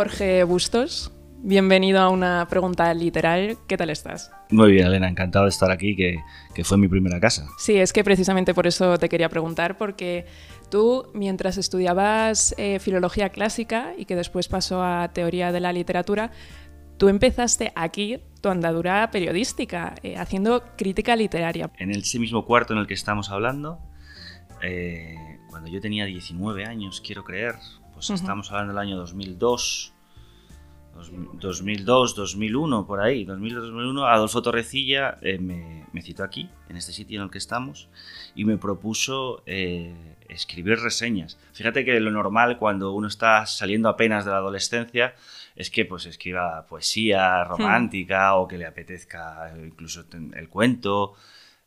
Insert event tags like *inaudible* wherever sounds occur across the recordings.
Jorge Bustos. Bienvenido a una pregunta literal. ¿Qué tal estás? Muy bien, Elena, encantado de estar aquí, que, fue mi primera casa. Sí, es que precisamente por eso te quería preguntar, porque tú, mientras estudiabas eh, filología clásica y que después pasó a teoría de la literatura, tú empezaste aquí tu andadura periodística, eh, haciendo crítica literaria. En ese mismo cuarto en el que estamos hablando, eh, cuando yo tenía 19 años, quiero creer, pues estamos hablando del año 2002 2002, 2001, por ahí, 2002-2001, Adolfo Torrecilla eh, me, citó aquí, en este sitio en el que estamos, y me propuso eh, escribir reseñas. Fíjate que lo normal cuando uno está saliendo apenas de la adolescencia es que pues escriba poesía romántica o que le apetezca incluso el cuento.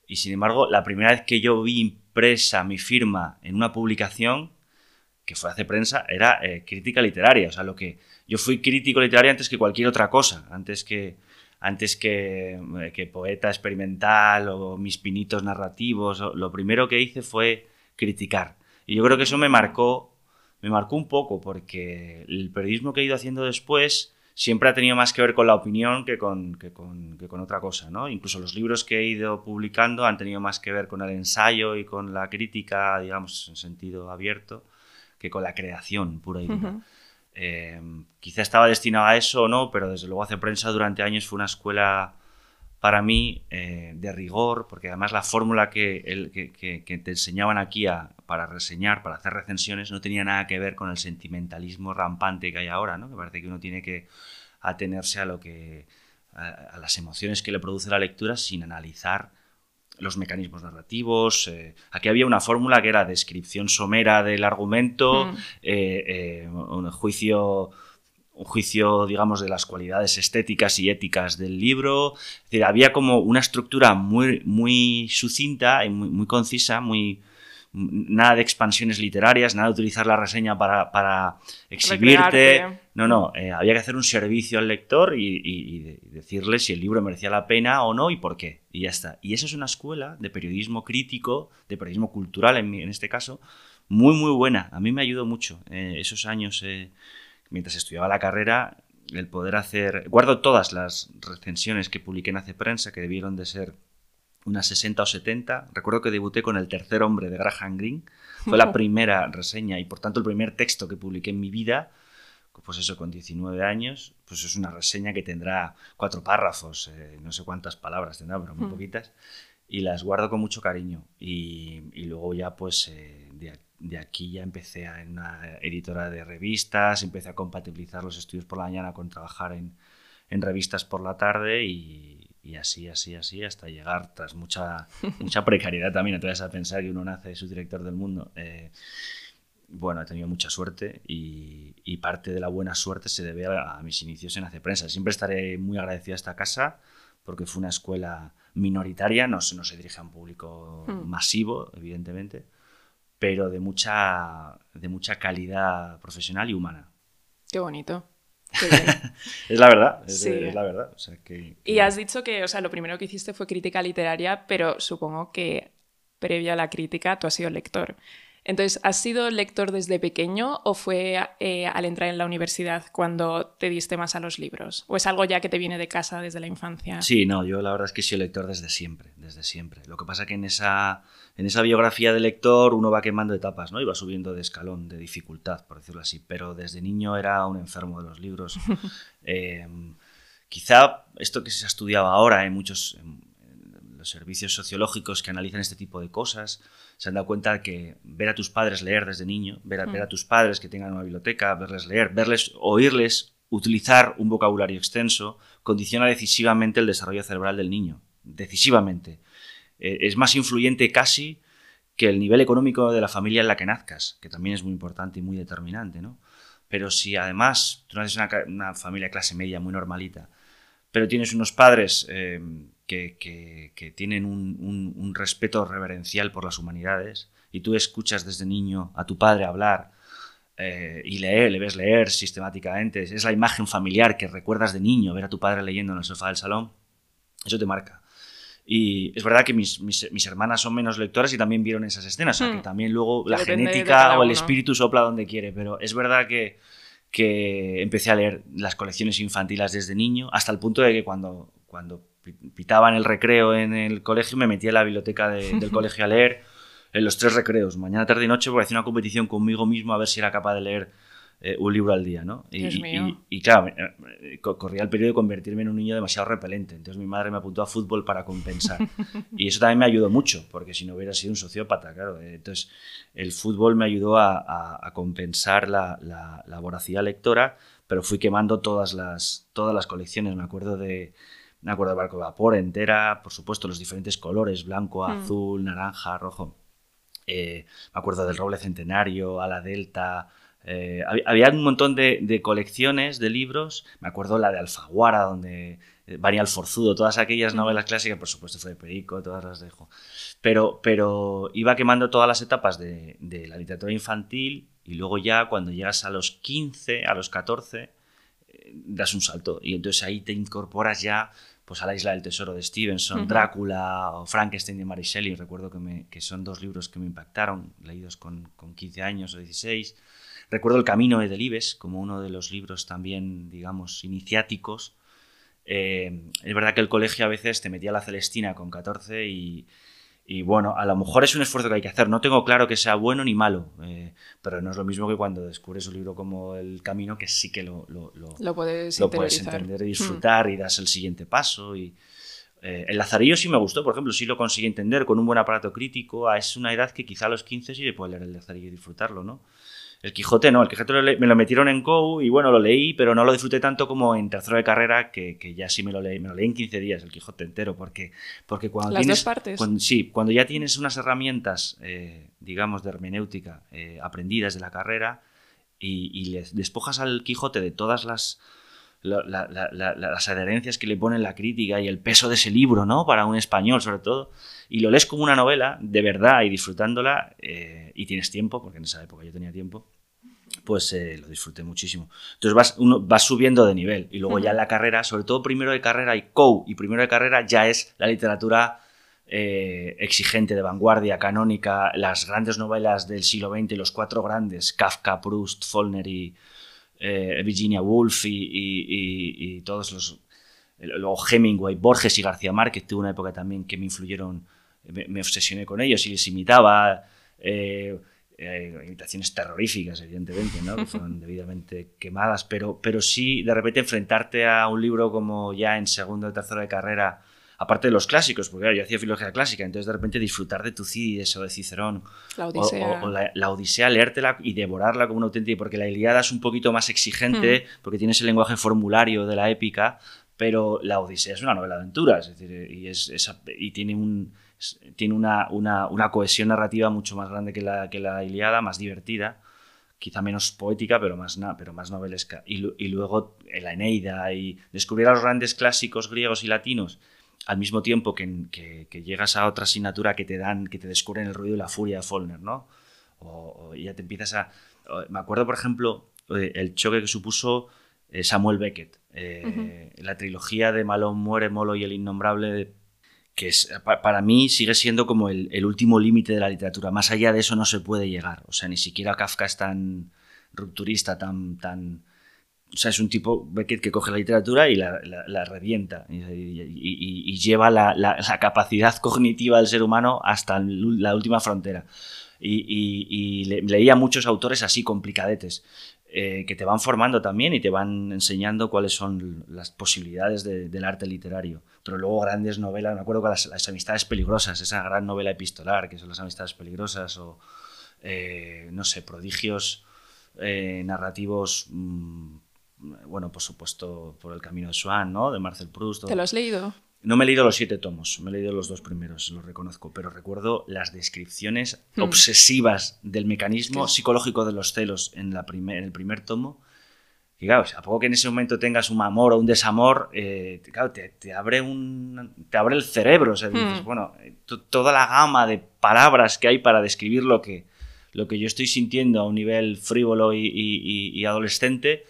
Y sin embargo, la primera vez que yo vi impresa mi firma en una publicación, que fue hace prensa, era eh, crítica literaria. O sea, lo que yo fui crítico literario antes que cualquier otra cosa, antes que, antes que, eh, que poeta experimental o mis pinitos narrativos. Lo primero que hice fue criticar. Y yo creo que eso me marcó, me marcó un poco, porque el periodismo que he ido haciendo después siempre ha tenido más que ver con la opinión que con, que con, que con otra cosa. ¿no? Incluso los libros que he ido publicando han tenido más que ver con el ensayo y con la crítica, digamos, en sentido abierto, que con la creación pura y dura. Eh, quizá estaba destinado a eso o no, pero desde luego hacer prensa durante años fue una escuela para mí eh, de rigor, porque además la fórmula que, que, te enseñaban aquí para reseñar, para hacer recensiones, no tenía nada que ver con el sentimentalismo rampante que hay ahora, ¿no? que parece que uno tiene que atenerse a lo que a las emociones que le produce la lectura sin analizar los mecanismos narrativos. Eh, aquí había una fórmula que era descripción somera del argumento, mm. eh, eh, un juicio un juicio, digamos, de las cualidades estéticas y éticas del libro. Es decir, había como una estructura muy, muy sucinta y muy, muy concisa, muy, nada de expansiones literarias, nada de utilizar la reseña para, exhibirte. No, no, eh, había que hacer un servicio al lector y, decirle si el libro merecía la pena o no y por qué. Y ya está. Y esa es una escuela de periodismo crítico, de periodismo cultural en, en este caso, muy, muy buena. A mí me ayudó mucho eh, esos años, eh, mientras estudiaba la carrera, el poder hacer... Guardo todas las recensiones que publiqué en Hace Prensa, que debieron de ser unas 60 o 70. Recuerdo que debuté con El tercer hombre de Graham Greene. Fue la *laughs* primera reseña y por tanto el primer texto que publiqué en mi vida. Pues eso, con 19 años, pues es una reseña que tendrá cuatro párrafos, eh, no sé cuántas palabras tendrá, pero muy hmm. poquitas. Y las guardo con mucho cariño. Y, luego ya, pues, eh, de, aquí ya empecé en una editora de revistas, empecé a compatibilizar los estudios por la mañana con trabajar en, en revistas por la tarde y, y así, así, así, hasta llegar, tras mucha, mucha precariedad también, te vas a pensar que uno nace subdirector del mundo. Eh, bueno, he tenido mucha suerte y, y, parte de la buena suerte se debe a, mis inicios en Hace Prensa. Siempre estaré muy agradecido a esta casa porque fue una escuela minoritaria, no, no se dirige a un público hmm. masivo, evidentemente, pero de mucha, de mucha calidad profesional y humana. Qué bonito. *laughs* es la verdad, es, la verdad. Y has dicho que, o sea, lo primero que hiciste fue crítica literaria, pero supongo que previa a la crítica tú has sido lector. Entonces, ¿has sido lector desde pequeño o fue eh, al entrar en la universidad cuando te diste más a los libros? ¿O es algo ya que te viene de casa desde la infancia? Sí, no, yo la verdad es que he sido lector desde siempre, desde siempre. Lo que pasa que en esa, en esa biografía de lector uno va quemando etapas, ¿no? Y va subiendo de escalón, de dificultad, por decirlo así. Pero desde niño era un enfermo de los libros. *laughs* Eh, quizá esto que se ha estudiado ahora en muchos los servicios sociológicos que analizan este tipo de cosas, se han dado cuenta que ver a tus padres leer desde niño, ver a, ver a mm. tus padres que tengan una biblioteca, verles leer, verles, oírles utilizar un vocabulario extenso, condiciona decisivamente el desarrollo cerebral del niño. Decisivamente. Eh, es más influyente casi que el nivel económico de la familia en la que nazcas, que también es muy importante y muy determinante, ¿no? Pero si además tú naces en una, familia clase media muy normalita, pero tienes unos padres eh, que, tienen un, respeto reverencial por las humanidades y tú escuchas desde niño a tu padre hablar eh, y leer, le ves leer sistemáticamente, es la imagen familiar que recuerdas de niño, ver a tu padre leyendo en el sofá del salón, eso te marca. Y es verdad que mis, mis, hermanas son menos lectoras y también vieron esas escenas, o sea, que hmm. también luego la genética o el espíritu sopla donde quiere, pero es verdad que que empecé a leer las colecciones infantiles desde niño, hasta el punto de que cuando, cuando pitaban el recreo en el colegio me metía en la biblioteca del *laughs* colegio a leer en los tres recreos, mañana, tarde y noche, porque hacía una competición conmigo mismo a ver si era capaz de leer eh, un libro al día, ¿no? Y, y, claro, eh, corría el periodo de convertirme en un niño demasiado repelente. Entonces mi madre me apuntó a fútbol para compensar. *laughs* y eso también me ayudó mucho, porque si no hubiera sido un sociópata, claro. Eh, entonces el fútbol me ayudó a, compensar la, la, voracidad lectora, pero fui quemando todas las, todas las colecciones. Me acuerdo de... Me acuerdo de Barco de Vapor entera, por supuesto, los diferentes colores, blanco, hmm. azul, naranja, rojo. me acuerdo del roble centenario, a la delta, eh, había un montón de, colecciones de libros, me acuerdo la de Alfaguara, donde varía el Forzudo, todas aquellas novelas clásicas, por supuesto fue de Perico, todas las dejo. Pero, pero iba quemando todas las etapas de, la literatura infantil y luego ya cuando llegas a los 15, a los 14, eh, das un salto. Y entonces ahí te incorporas ya pues a la isla del tesoro de Stevenson, Drácula o Frankenstein de Mary Shelley, recuerdo que, me, que, son dos libros que me impactaron, leídos con, con 15 años o 16. Recuerdo El Camino de Delibes como uno de los libros también, digamos, iniciáticos. Eh, es verdad que el colegio a veces te metía la Celestina con 14 y, bueno, a lo mejor es un esfuerzo que hay que hacer. No tengo claro que sea bueno ni malo, eh, pero no es lo mismo que cuando descubres un libro como El Camino, que sí que lo, lo, lo, puedes, entender y disfrutar y das el siguiente paso. Y, eh, el Lazarillo sí me gustó, por ejemplo, sí lo conseguí entender con un buen aparato crítico. Es una edad que quizá a los 15 sí le puede leer el Lazarillo y disfrutarlo, ¿no? El Quijote no, el Quijote me lo metieron en Go y bueno, lo leí, pero no lo disfruté tanto como en tercero de carrera, que, ya sí me lo leí. Me lo leí en 15 días, el Quijote entero, porque, porque cuando Las tienes... Dos partes. sí, cuando ya tienes unas herramientas, eh, digamos, de hermenéutica eh, aprendidas de la carrera y, le despojas al Quijote de todas las... las adherencias que le ponen la crítica y el peso de ese libro, ¿no? Para un español, sobre todo. Y lo lees como una novela, de verdad, y disfrutándola, eh, y tienes tiempo, porque en esa época yo tenía tiempo pues eh, lo disfruté muchísimo. Entonces vas, uno, vas subiendo de nivel y luego ya en la carrera, sobre todo primero de carrera y COU y primero de carrera ya es la literatura eh, exigente, de vanguardia, canónica, las grandes novelas del siglo XX, los cuatro grandes, Kafka, Proust, Follner y eh, Virginia Woolf y, todos los... Luego Hemingway, Borges y García Márquez, tuve una época también que me influyeron, me, obsesioné con ellos y les imitaba eh, imitaciones terroríficas, evidentemente, ¿no? que fueron *laughs* debidamente quemadas, pero, pero sí de repente enfrentarte a un libro como ya en segundo o tercero de carrera, aparte de los clásicos, porque yo hacía filología clásica, entonces de repente disfrutar de Tucídides o de Cicerón, la Odisea, o, la, Odisea leértela y devorarla como una auténtica, porque la Iliada es un poquito más exigente, hmm. porque tienes el lenguaje formulario de la épica, pero la Odisea es una novela de aventuras, es decir, y, es, y tiene un tiene una, una, cohesión narrativa mucho más grande que la, que la Iliada, más divertida, quizá menos poética, pero más, pero más novelesca. Y, y luego la Eneida y descubrir a los grandes clásicos griegos y latinos al mismo tiempo que, que, llegas a otra asignatura que te dan, que te descubren el ruido y la furia de Faulkner, ¿no? O, ya te empiezas a... Me acuerdo, por ejemplo, eh, el choque que supuso eh, Samuel Beckett. Eh, la trilogía de Malón muere, Molo y el innombrable que es, para mí sigue siendo como el, último límite de la literatura. Más allá de eso no se puede llegar. O sea, ni siquiera Kafka es tan rupturista, tan... tan o sea, es un tipo Beckett que coge la literatura y la, revienta y, lleva la, capacidad cognitiva del ser humano hasta la última frontera. Y, leía muchos autores así, complicadetes. Eh, que te van formando también y te van enseñando cuáles son las posibilidades del arte literario. Pero luego grandes novelas, me acuerdo con las, amistades peligrosas, esa gran novela epistolar que son las amistades peligrosas o, eh, no sé, prodigios eh, narrativos, mm, bueno, por supuesto, por el camino de Swan, ¿no? De Marcel Proust. ¿Te lo has leído? No me he leído los siete tomos, me he leído los dos primeros, lo reconozco, pero recuerdo las descripciones hmm. obsesivas del mecanismo psicológico de los celos en, la en el primer tomo. Y claro, a poco que en ese momento tengas un amor o un desamor, eh, claro, te, abre un, te abre el cerebro. O sea, dices, hmm. bueno, eh, toda la gama de palabras que hay para describir lo que, lo que yo estoy sintiendo a un nivel frívolo y adolescente,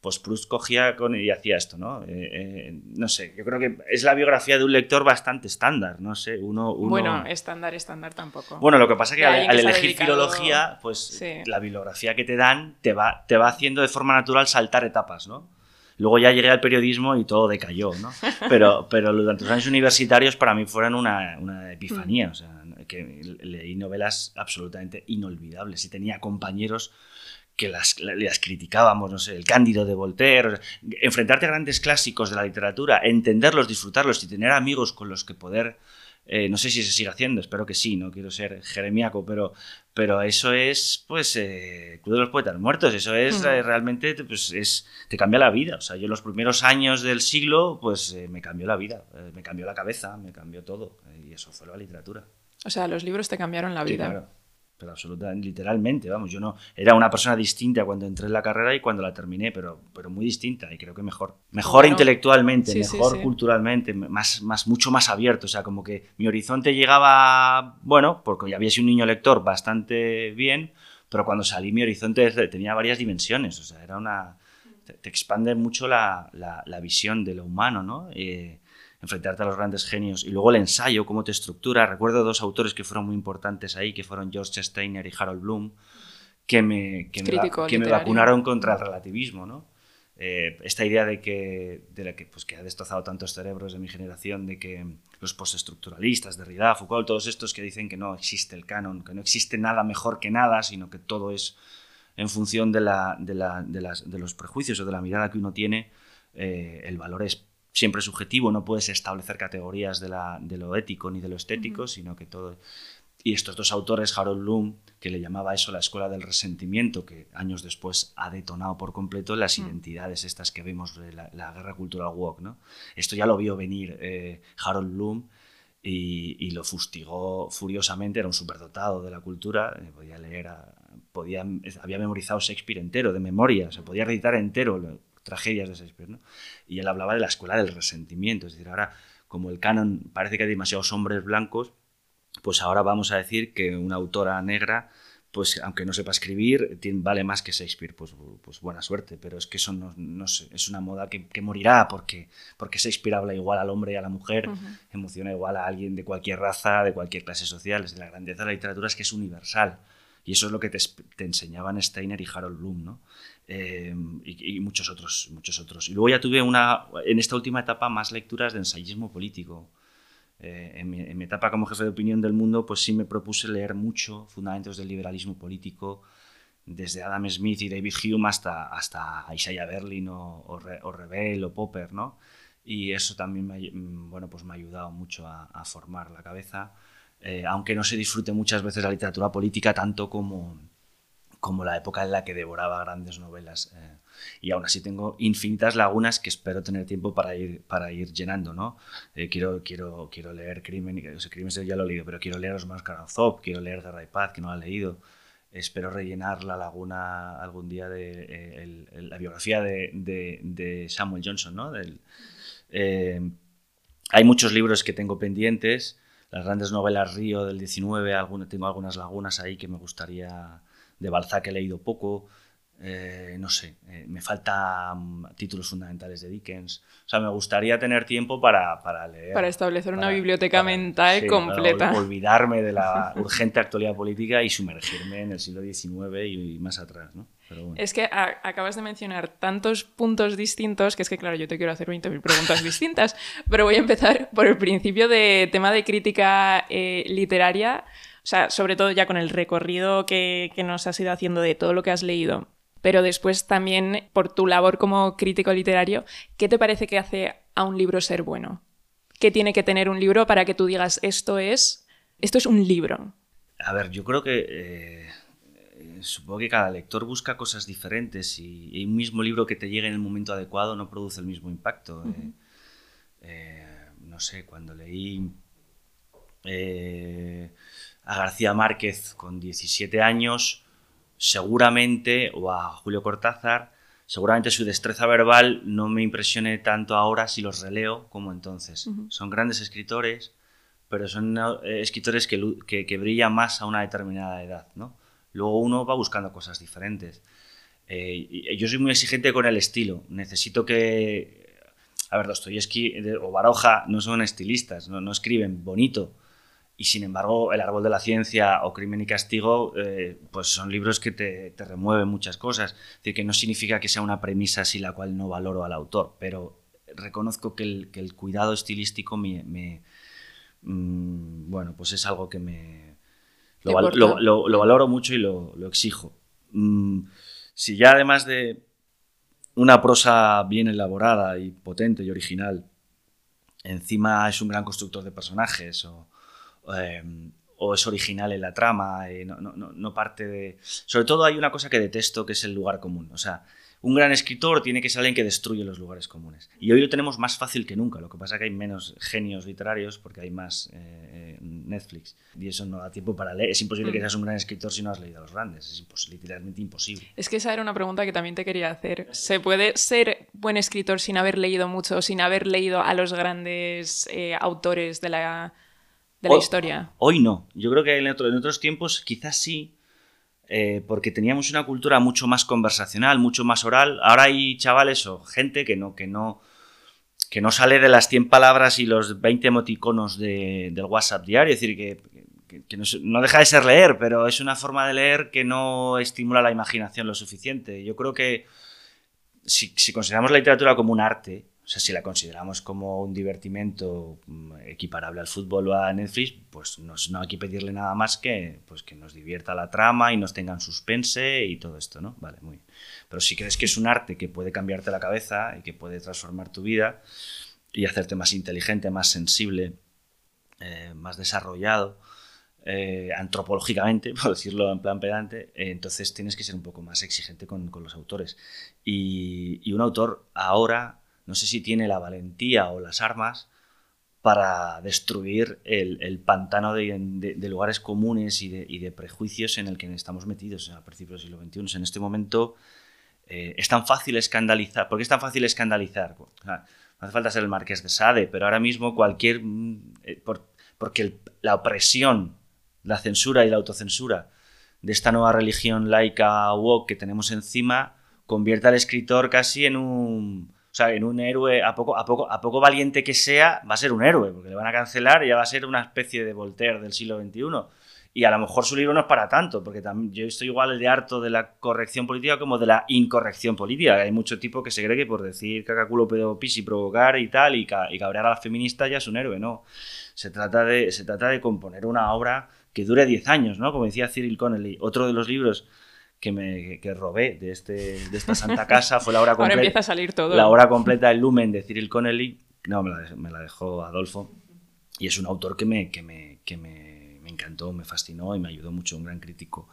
pues Proust cogía con, y hacía esto, ¿no? Eh, eh, no sé, yo creo que es la biografía de un lector bastante estándar, no sé, uno... Bueno, estándar, estándar tampoco. Bueno, lo que pasa es que al, elegir filología, pues la bibliografía que te dan te va, te va haciendo de forma natural saltar etapas, ¿no? Luego ya llegué al periodismo y todo decayó, ¿no? *laughs* Pero, pero durante los años universitarios para mí fueron una, una epifanía, mm. o sea, que leí novelas absolutamente inolvidables y tenía compañeros que las, criticábamos, no sé, el Cándido de Voltaire, enfrentarte a grandes clásicos de la literatura, entenderlos, disfrutarlos y tener amigos con los que poder, eh, no sé si se sigue haciendo, espero que sí, no quiero ser jeremiaco, pero, pero eso es, pues, eh, Club de los Poetas Muertos, eso es eh, realmente, pues, es, te cambia la vida. O sea, yo los primeros años del siglo, pues, me cambió la vida, me cambió la cabeza, me cambió todo, y eso fue la literatura. O sea, los libros te cambiaron la vida pero absolutamente, literalmente, vamos, yo no, era una persona distinta cuando entré en la carrera y cuando la terminé, pero, pero muy distinta y creo que mejor, mejor intelectualmente, mejor culturalmente, más, más, mucho más abierto, o sea, como que mi horizonte llegaba, bueno, porque ya había sido un niño lector bastante bien, pero cuando salí mi horizonte tenía varias dimensiones, o sea, era una, te, expande mucho la, la, visión de lo humano, ¿no? Eh, enfrentarte a los grandes genios. Y luego el ensayo, cómo te estructura. Recuerdo dos autores que fueron muy importantes ahí, que fueron George Steiner y Harold Bloom, que me, que me, vacunaron contra el relativismo, ¿no? Eh, esta idea de que, de la que, pues, que ha destrozado tantos cerebros de mi generación, de que los postestructuralistas, Derrida, Foucault, todos estos que dicen que no existe el canon, que no existe nada mejor que nada, sino que todo es en función de, la, de, la, de, las, de los prejuicios o de la mirada que uno tiene, eh, el valor es siempre subjetivo, no puedes establecer categorías de, la, de lo ético ni de lo estético, sino que todo... Y estos dos autores, Harold Bloom, que le llamaba eso la escuela del resentimiento, que años después ha detonado por completo las identidades estas que vemos de la, guerra cultural woke. ¿no? Esto ya lo vio venir eh, Harold Bloom y, lo fustigó furiosamente, era un superdotado de la cultura, eh, podía leer, podía, había memorizado Shakespeare entero, de memoria, se podía recitar entero tragedias de Shakespeare. ¿no? Y él hablaba de la escuela del resentimiento, es decir, ahora como el canon parece que hay demasiados hombres blancos, pues ahora vamos a decir que una autora negra, pues aunque no sepa escribir, vale más que Shakespeare, pues, pues buena suerte, pero es que eso no, sé, es una moda que, morirá porque, porque Shakespeare habla igual al hombre y a la mujer, emociona igual a alguien de cualquier raza, de cualquier clase social, es la grandeza de la literatura es que es universal. Y eso es lo que te, te enseñaban Steiner y Harold Bloom, ¿no? Eh, y, muchos otros, muchos otros. Y luego ya tuve una, en esta última etapa más lecturas de ensayismo político. Eh, en, mi, etapa como jefe de opinión del mundo, pues sí me propuse leer mucho fundamentos del liberalismo político, desde Adam Smith y David Hume hasta, hasta Isaiah Berlin o, o, o o Popper, ¿no? Y eso también me, mm, bueno, pues me ha ayudado mucho a, formar la cabeza, eh, aunque no se disfrute muchas veces la literatura política tanto como, como la época en la que devoraba grandes novelas. Eh, y aún así tengo infinitas lagunas que espero tener tiempo para ir, para ir llenando. ¿no? Eh, quiero, quiero, quiero leer Crimen, o sea, Crimen ya lo he leído, pero quiero leer Osmar Karamazov, quiero leer Guerra y Paz, que no lo he leído. Espero rellenar la laguna algún día de eh, la biografía de, Samuel Johnson. ¿no? Del, hay muchos libros que tengo pendientes. Las grandes novelas Río del 19, tengo algunas lagunas ahí que me gustaría de Balzac he leído poco, eh, no sé, eh, me faltan títulos fundamentales de Dickens. O sea, me gustaría tener tiempo para, para leer. Para establecer una biblioteca mental completa. Para olvidarme de la *laughs* urgente actualidad política y sumergirme en el siglo XIX y, más atrás, ¿no? Es que acabas de mencionar tantos puntos distintos que es que, claro, yo te quiero hacer 20.000 preguntas distintas, *laughs* pero voy a empezar por el principio de tema de crítica eh, literaria. O sea, sobre todo ya con el recorrido que, nos has ido haciendo de todo lo que has leído, pero después también por tu labor como crítico literario, ¿qué te parece que hace a un libro ser bueno? ¿Qué tiene que tener un libro para que tú digas esto es, esto es un libro? A ver, yo creo que eh, supongo que cada lector busca cosas diferentes y, un mismo libro que te llegue en el momento adecuado no produce el mismo impacto. Eh, eh, no sé, cuando leí a García Márquez con 17 años, seguramente, o a Julio Cortázar, seguramente su destreza verbal no me impresione tanto ahora si los releo como entonces. Son grandes escritores, pero son eh, escritores que, que, brillan más a una determinada edad. ¿no? Luego uno va buscando cosas diferentes. Eh, yo soy muy exigente con el estilo. Necesito que... A ver, Dostoyevsky o Baroja no son estilistas, no, no escriben bonito. Y sin embargo, El árbol de la ciencia o Crimen y castigo, eh, pues son libros que te, te, remueven muchas cosas. Es decir, que no significa que sea una premisa así la cual no valoro al autor, pero reconozco que el, que el cuidado estilístico me, me mmm, bueno, pues es algo que me... Lo, lo, lo, lo valoro mucho y lo, exijo. Mm, si ya además de una prosa bien elaborada y potente y original, encima es un gran constructor de personajes o, eh, o es original en la trama, eh, no, no, no, parte de... Sobre todo hay una cosa que detesto que es el lugar común. O sea, un gran escritor tiene que ser alguien que destruye los lugares comunes. Y hoy lo tenemos más fácil que nunca. Lo que pasa es que hay menos genios literarios porque hay más eh, Netflix. Y eso no da tiempo para leer. Es imposible que mm. seas un gran escritor si no has leído a los grandes. Es literalmente imposible. Es que esa era una pregunta que también te quería hacer. ¿Se puede ser buen escritor sin haber leído mucho, sin haber leído a los grandes eh, autores de la, de la historia? Hoy no. Yo creo que en, en otros tiempos quizás sí eh, porque teníamos una cultura mucho más conversacional, mucho más oral. Ahora hay chavales o gente que no, que no, que no sale de las 100 palabras y los 20 emoticonos de, del WhatsApp diario. Es decir, que, que, no, deja de ser leer, pero es una forma de leer que no estimula la imaginación lo suficiente. Yo creo que si, si consideramos la literatura como un arte, o sea, si la consideramos como un divertimento mm, equiparable al fútbol o a Netflix, pues no, hay que pedirle nada más que, pues que nos divierta la trama y nos tengan suspense y todo esto, ¿no? Vale, muy Pero si crees que es un arte que puede cambiarte la cabeza y que puede transformar tu vida y hacerte más inteligente, más sensible, eh, más desarrollado, eh, antropológicamente, *laughs* por decirlo en plan pedante, eh, entonces tienes que ser un poco más exigente con, con los autores. Y, y un autor ahora no sé si tiene la valentía o las armas para destruir el, pantano de, lugares comunes y, de, prejuicios en el que estamos metidos a principios del siglo XXI. En este momento eh, es tan fácil escandalizar. ¿Por qué es tan fácil escandalizar? no hace falta ser el marqués de Sade, pero ahora mismo cualquier... Mm, eh, porque la opresión, la censura y la autocensura de esta nueva religión laica woke que tenemos encima convierte al escritor casi en un sea, en un héroe, a poco, a, poco, a poco valiente que sea, va a ser un héroe, porque le van a cancelar y ya va a ser una especie de Voltaire del siglo XXI. Y a lo mejor su libro no es para tanto, porque también yo estoy igual de harto de la corrección política como de la incorrección política. Hay mucho tipo que se cree que por decir cacaculo, pedo, pis y provocar y tal, y, cabrear a las feministas ya es un héroe, no. Se trata de, se trata de componer una obra que dure 10 años, ¿no? Como decía Cyril Connelly. Otro de los libros que me que robé de, este, de esta santa casa fue la hora completa. *laughs* Ahora empieza a salir todo. La hora completa del Lumen de Cyril Connelly. No, me la, me la dejó Adolfo. Y es un autor que me, que me, que me, me encantó, me fascinó y me ayudó mucho. Un gran crítico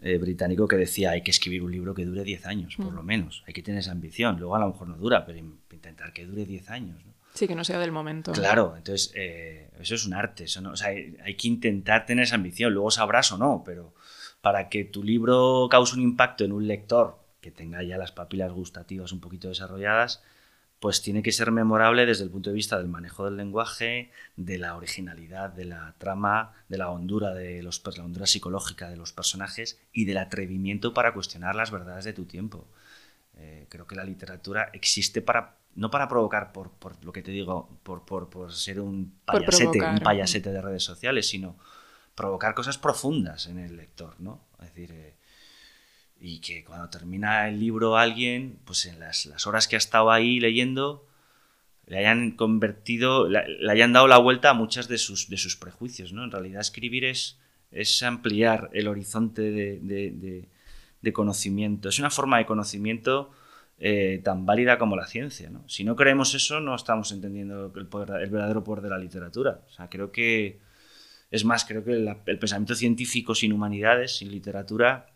eh, británico que decía: hay que escribir un libro que dure 10 años, por mm. lo menos. Hay que tener esa ambición. Luego a lo mejor no dura, pero intentar que dure 10 años. ¿no? Sí, que no sea del momento. Claro, entonces eh, eso es un arte. Eso no, o sea, hay, hay, que intentar tener esa ambición. Luego sabrás o no, pero para que tu libro cause un impacto en un lector que tenga ya las papilas gustativas un poquito desarrolladas, pues tiene que ser memorable desde el punto de vista del manejo del lenguaje, de la originalidad de la trama, de la hondura, de los, la hondura psicológica de los personajes y del atrevimiento para cuestionar las verdades de tu tiempo. Eh, creo que la literatura existe para no para provocar por, por lo que te digo, por, por, por ser un payasete, un payasete de redes sociales, sino provocar cosas profundas en el lector, ¿no? Es decir, eh, y que cuando termina el libro alguien, pues en las, horas que ha estado ahí leyendo, le hayan convertido, le, hayan dado la vuelta a muchas de sus, de sus prejuicios, ¿no? En realidad escribir es, ampliar el horizonte de, conocimiento, es una forma de conocimiento eh, tan válida como la ciencia, ¿no? Si no creemos eso, no estamos entendiendo el, el verdadero poder de la literatura. O sea, creo que es más, creo que el, pensamiento científico sin humanidades, sin literatura,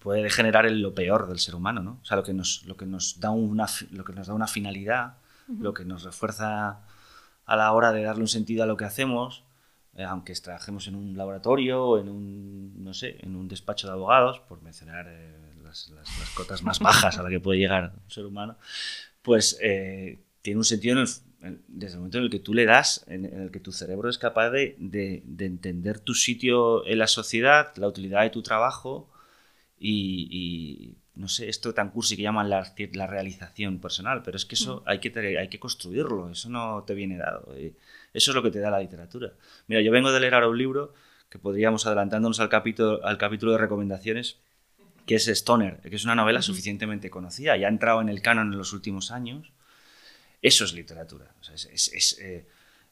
puede degenerar en lo peor del ser humano, ¿no? O sea, lo que nos, lo que nos, da, una, lo que nos da una finalidad, lo que nos refuerza a la hora de darle un sentido a lo que hacemos, eh, aunque trabajemos en un laboratorio o en un, no sé, en un despacho de abogados, por mencionar eh, las, cotas más bajas a la que puede llegar un ser humano, pues eh, tiene un sentido en el, desde el momento en el que tú le das, en, el que tu cerebro es capaz de, entender tu sitio en la sociedad, la utilidad de tu trabajo y, no sé, esto tan cursi que llaman la, la realización personal, pero es que eso hay, que, hay que construirlo, eso no te viene dado. eso es lo que te da la literatura. Mira, yo vengo de leer ahora un libro que podríamos, adelantándonos al capítulo, al capítulo de recomendaciones, que es Stoner, que es una novela suficientemente conocida y ha entrado en el canon en los últimos años. Eso es literatura. O, es, eh,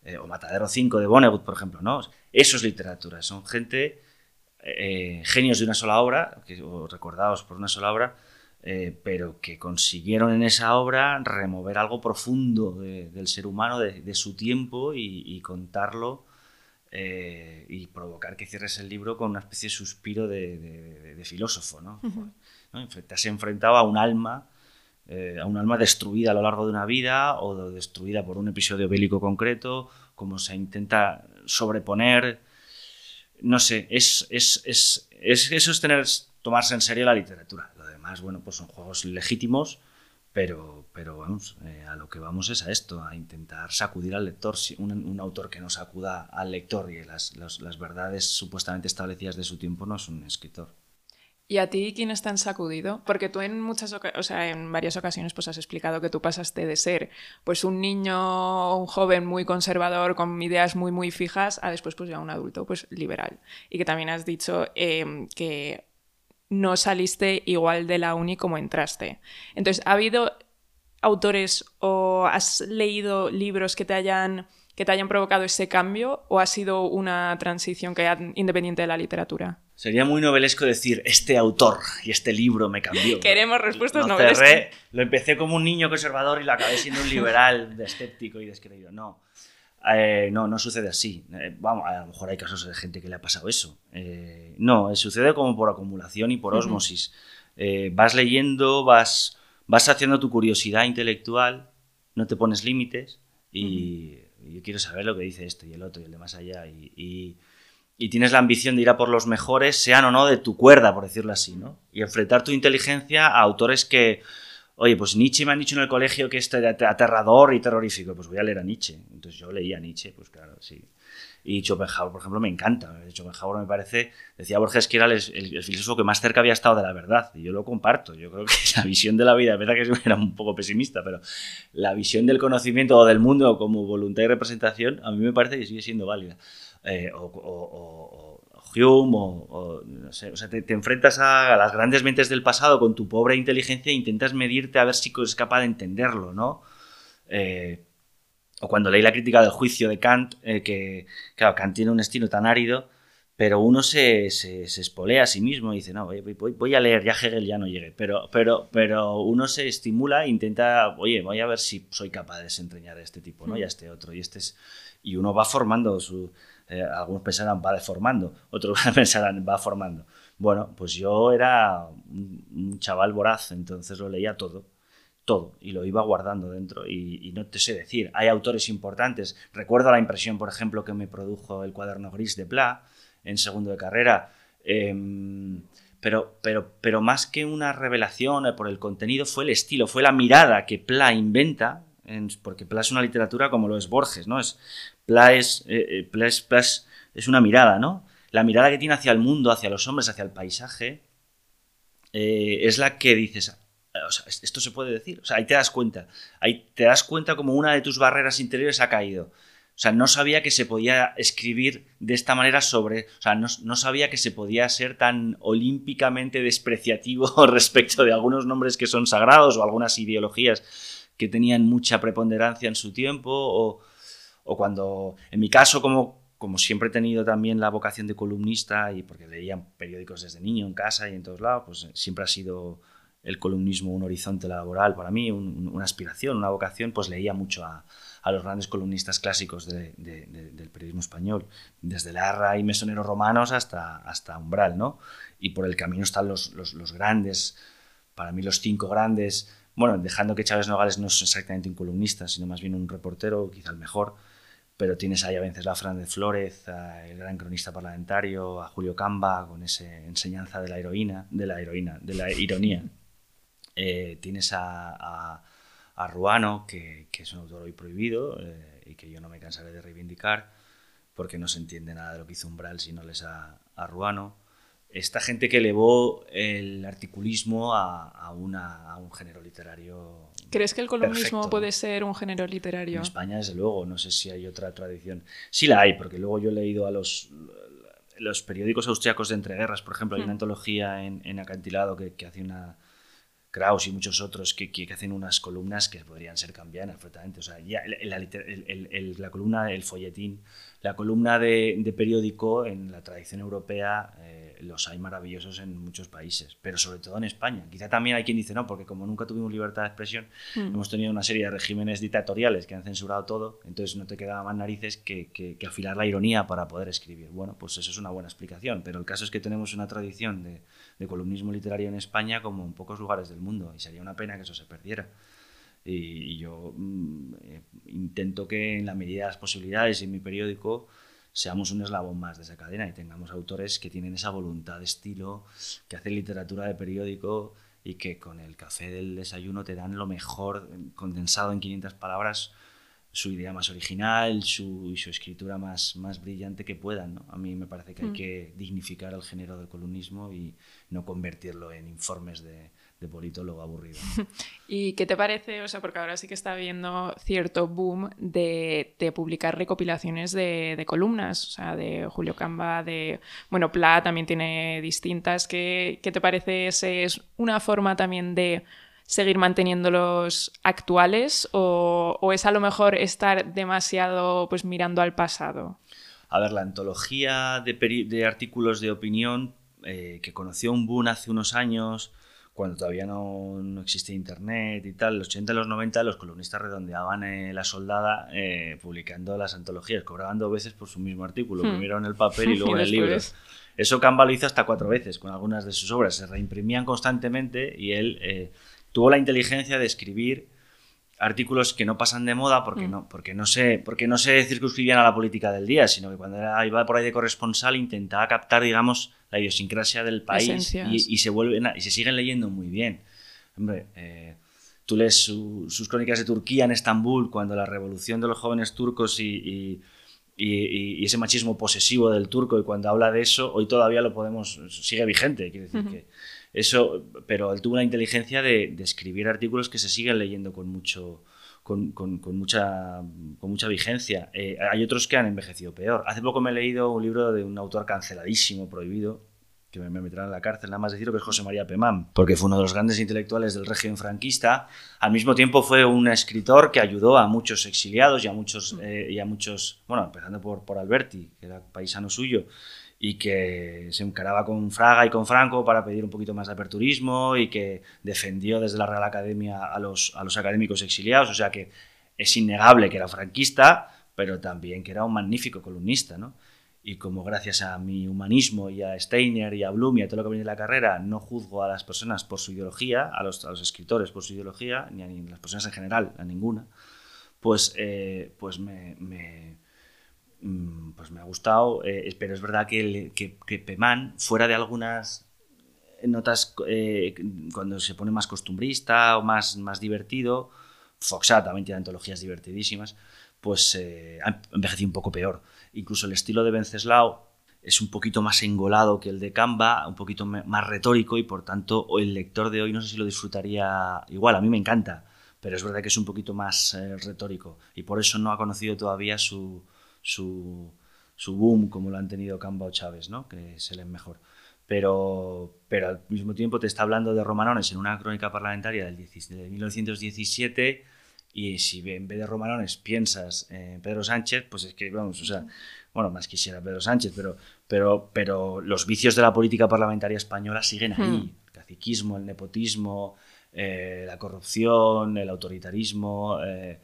eh, o Matadero 5 de Vonnegut, por ejemplo. ¿no? Eso es literatura. Son gente eh, genios de una sola obra, que, o recordados por una sola obra, pero que consiguieron en esa obra remover algo profundo del ser humano, de, su tiempo y, contarlo eh, y provocar que cierres el libro con una especie de suspiro de, filósofo. ¿no? Te has enfrentado a un alma. A un alma destruida a lo largo de una vida o destruida por un episodio bélico concreto, como se intenta sobreponer no sé, es, es, es, eso es tener, tomarse en serio la literatura. Lo demás, bueno, pues son juegos legítimos, pero, pero vamos, eh, a lo que vamos es a esto, a intentar sacudir al lector, un, un autor que no sacuda al lector y las, las verdades supuestamente establecidas de su tiempo no es un escritor. ¿Y a ti quiénes te han sacudido? Porque tú en muchas o sea, en varias ocasiones pues has explicado que tú pasaste de ser pues un niño, un joven muy conservador con ideas muy muy fijas a después pues ya un adulto pues liberal. Y que también has dicho em, que no saliste igual de la uni como entraste. Entonces, ¿ha habido autores o has leído libros que te hayan que te hayan provocado ese cambio o ha sido una transición que independiente de la literatura? Sería muy novelesco decir, este autor y este libro me cambió. Queremos respuestas novelescas. lo empecé como un niño conservador y lo acabé siendo un liberal, *laughs* de escéptico y descreído. No, eh, no, no sucede así. Eh, vamos, a lo mejor hay casos de gente que le ha pasado eso. Eh, no, sucede como por acumulación y por osmosis. vas leyendo, vas, vas haciendo tu curiosidad intelectual, no te pones límites y yo quiero saber lo que dice esto y el otro y el de más allá. Y, tienes la ambición de ir a por los mejores, sean o no de tu cuerda, por decirlo así, ¿no? Y enfrentar tu inteligencia a autores que, oye, pues Nietzsche me han dicho en el colegio que es aterrador y terrorífico, pues voy a leer a Nietzsche. Entonces yo leía a Nietzsche, pues claro, sí. Y Schopenhauer, por ejemplo, me encanta. Schopenhauer me parece, decía Borges que era el, filósofo que más cerca había estado de la verdad. Y yo lo comparto. Yo creo que *laughs* la visión de la vida, es verdad que *laughs* era un poco pesimista, pero la visión del conocimiento o del mundo como voluntad y representación, a mí me parece que sigue siendo válida. Eh, o, o, Hume, o, no sé, o sea, te, enfrentas a, las grandes mentes del pasado con tu pobre inteligencia e intentas medirte a ver si eres capaz de entenderlo, ¿no? Eh, o cuando leí la crítica del juicio de Kant, eh, que, claro, Kant tiene un estilo tan árido, pero uno se, se, espolea a sí mismo y dice, no, voy, voy, a leer, ya Hegel ya no llegue, pero, pero, pero uno se estimula e intenta, oye, voy a ver si soy capaz de desentrañar a este tipo, ¿no? Y a este otro, y este es... Y uno va formando su... Eh, algunos pensarán va deformando, otros *laughs* pensarán va formando. Bueno, pues yo era un chaval voraz, entonces lo leía todo todo y lo iba guardando dentro y, no te sé decir, hay autores importantes, recuerdo la impresión por ejemplo que me produjo el cuaderno gris de Pla en segundo de carrera, em, pero, pero, pero más que una revelación por el contenido fue el estilo, fue la mirada que Pla inventa, porque Pla es una literatura como lo es Borges, ¿no? Es, Pla, es, eh, eh, es, es, una mirada, ¿no? La mirada que tiene hacia el mundo, hacia los hombres, hacia el paisaje, eh, es la que dices, esto se puede decir. O sea, ahí te das cuenta. Ahí te das cuenta como una de tus barreras interiores ha caído. O sea, no sabía que se podía escribir de esta manera sobre. O sea, no, sabía que se podía ser tan olímpicamente despreciativo *laughs* respecto de algunos nombres que son sagrados o algunas ideologías que tenían mucha preponderancia en su tiempo. O, o cuando, en mi caso, como, como siempre he tenido también la vocación de columnista y porque leía periódicos desde niño en casa y en todos lados, pues siempre ha sido el columnismo un horizonte laboral para mí, una aspiración, una vocación, pues leía mucho a, los grandes columnistas clásicos del periodismo español, desde Larra y Mesoneros Romanos hasta, hasta Umbral, ¿no? Y por el camino están los, los, grandes, para mí los cinco grandes, bueno, dejando que Chávez Nogales no es exactamente un columnista, sino más bien un reportero, quizá el mejor, pero tienes ahí a Venceslao de Flores, el gran cronista parlamentario, a Julio Camba, con esa enseñanza de la heroína, de la heroína, de la ironía, *laughs* eh, tienes a, Ruano, que, es un autor hoy prohibido eh, y que yo no me cansaré de reivindicar porque no se entiende nada de lo que hizo Umbral si no les a, a Ruano. Esta gente que elevó el articulismo a, una, un género literario. ¿Crees que el columnismo puede ser un género literario? En España, desde luego, no sé si hay otra tradición. Sí la hay, porque luego yo he leído a los, los periódicos austriacos de entreguerras, por ejemplo, hay una hmm. antología en, Acantilado que, que hace una, Kraus y muchos otros que, que, hacen unas columnas que podrían ser cambianas perfectamente. O sea, ya la, columna, el folletín, la columna de, periódico en la tradición europea eh, los hay maravillosos en muchos países, pero sobre todo en España. Quizá también hay quien dice no, porque como nunca tuvimos libertad de expresión, hmm. hemos tenido una serie de regímenes dictatoriales que han censurado todo, entonces no te quedaba más narices que, que, que afilar la ironía para poder escribir. Bueno, pues eso es una buena explicación, pero el caso es que tenemos una tradición de de columnismo literario en España como en pocos lugares del mundo y sería una pena que eso se perdiera. Y, yo mm, eh, intento que en la medida de las posibilidades en mi periódico seamos un eslabón más de esa cadena y tengamos autores que tienen esa voluntad de estilo, que hacen literatura de periódico y que con el café del desayuno te dan lo mejor condensado en 500 palabras su idea más original su, y su escritura más, más brillante que puedan. ¿no? A mí me parece que hay mm. que dignificar el género del columnismo y no convertirlo en informes de, de politólogo aburrido. *laughs* ¿Y qué te parece? O sea, porque ahora sí que está habiendo cierto boom de, de publicar recopilaciones de, de, columnas, o sea, de Julio Camba, de... Bueno, Pla también tiene distintas. ¿Qué, qué te parece? ¿Es una forma también de seguir manteniéndolos actuales o, es a lo mejor estar demasiado pues mirando al pasado? A ver, la antología de, artículos de opinión eh, que conoció un boom hace unos años, cuando todavía no, no existía internet y tal, los 80 y los 90 los columnistas redondeaban eh, la soldada eh, publicando las antologías, cobraban dos veces por su mismo artículo, hmm. primero en el papel y *laughs* luego en el libro. Eso Camba lo hizo hasta cuatro veces con algunas de sus obras, se reimprimían constantemente y él tuvo la inteligencia de escribir artículos que no pasan de moda porque, mm. no, porque, no, se, porque no se circunscribían a la política del día, sino que cuando iba por ahí de corresponsal intentaba captar, digamos, la idiosincrasia del país y, se vuelven y se siguen leyendo muy bien. Hombre, eh, tú lees sus crónicas de Turquía en Estambul cuando la revolución de los jóvenes turcos y, y, ese machismo posesivo del turco y cuando habla de eso, hoy todavía lo podemos, sigue vigente, quiere decir que eso, pero él tuvo la inteligencia de, escribir artículos que se siguen leyendo con mucho, con, mucha, con mucha vigencia. Eh, hay otros que han envejecido peor. Hace poco me he leído un libro de un autor canceladísimo, prohibido, que me, meterán en la cárcel, nada más decirlo, que es José María Pemán, porque fue uno de los grandes intelectuales del régimen franquista. Al mismo tiempo fue un escritor que ayudó a muchos exiliados y a muchos, eh, y a muchos bueno, empezando por, por Alberti, que era paisano suyo, y que se encaraba con Fraga y con Franco para pedir un poquito más de aperturismo y que defendió desde la Real Academia a los, a los académicos exiliados, o sea que es innegable que era franquista, pero también que era un magnífico columnista, ¿no? Y como gracias a mi humanismo y a Steiner y a Bloom y a todo lo que viene de la carrera, no juzgo a las personas por su ideología, a los, a los escritores por su ideología, ni a las personas en general, a ninguna, pues, eh, pues me pues me ha gustado, eh, pero es verdad que, que, que Pemán, fuera de algunas notas eh, cuando se pone más costumbrista o más, más divertido, Foxat también tiene antologías divertidísimas, pues eh, un poco peor. Incluso el estilo de Venceslao es un poquito más engolado que el de Canva, un poquito más retórico y por tanto el lector de hoy no sé si lo disfrutaría igual, a mí me encanta, pero es verdad que es un poquito más retórico y por eso no ha conocido todavía su, su, su boom como lo han tenido Camba o Chávez, ¿no? que se leen mejor. Pero, pero al mismo tiempo te está hablando de Romanones en una crónica parlamentaria del de 1917 y si en vez de Romanones piensas en Pedro Sánchez, pues es que, vamos, o sea, bueno, más quisiera Pedro Sánchez, pero, pero, pero los vicios de la política parlamentaria española siguen ahí. Hmm. El caciquismo, el nepotismo, eh, la corrupción, el autoritarismo. Eh,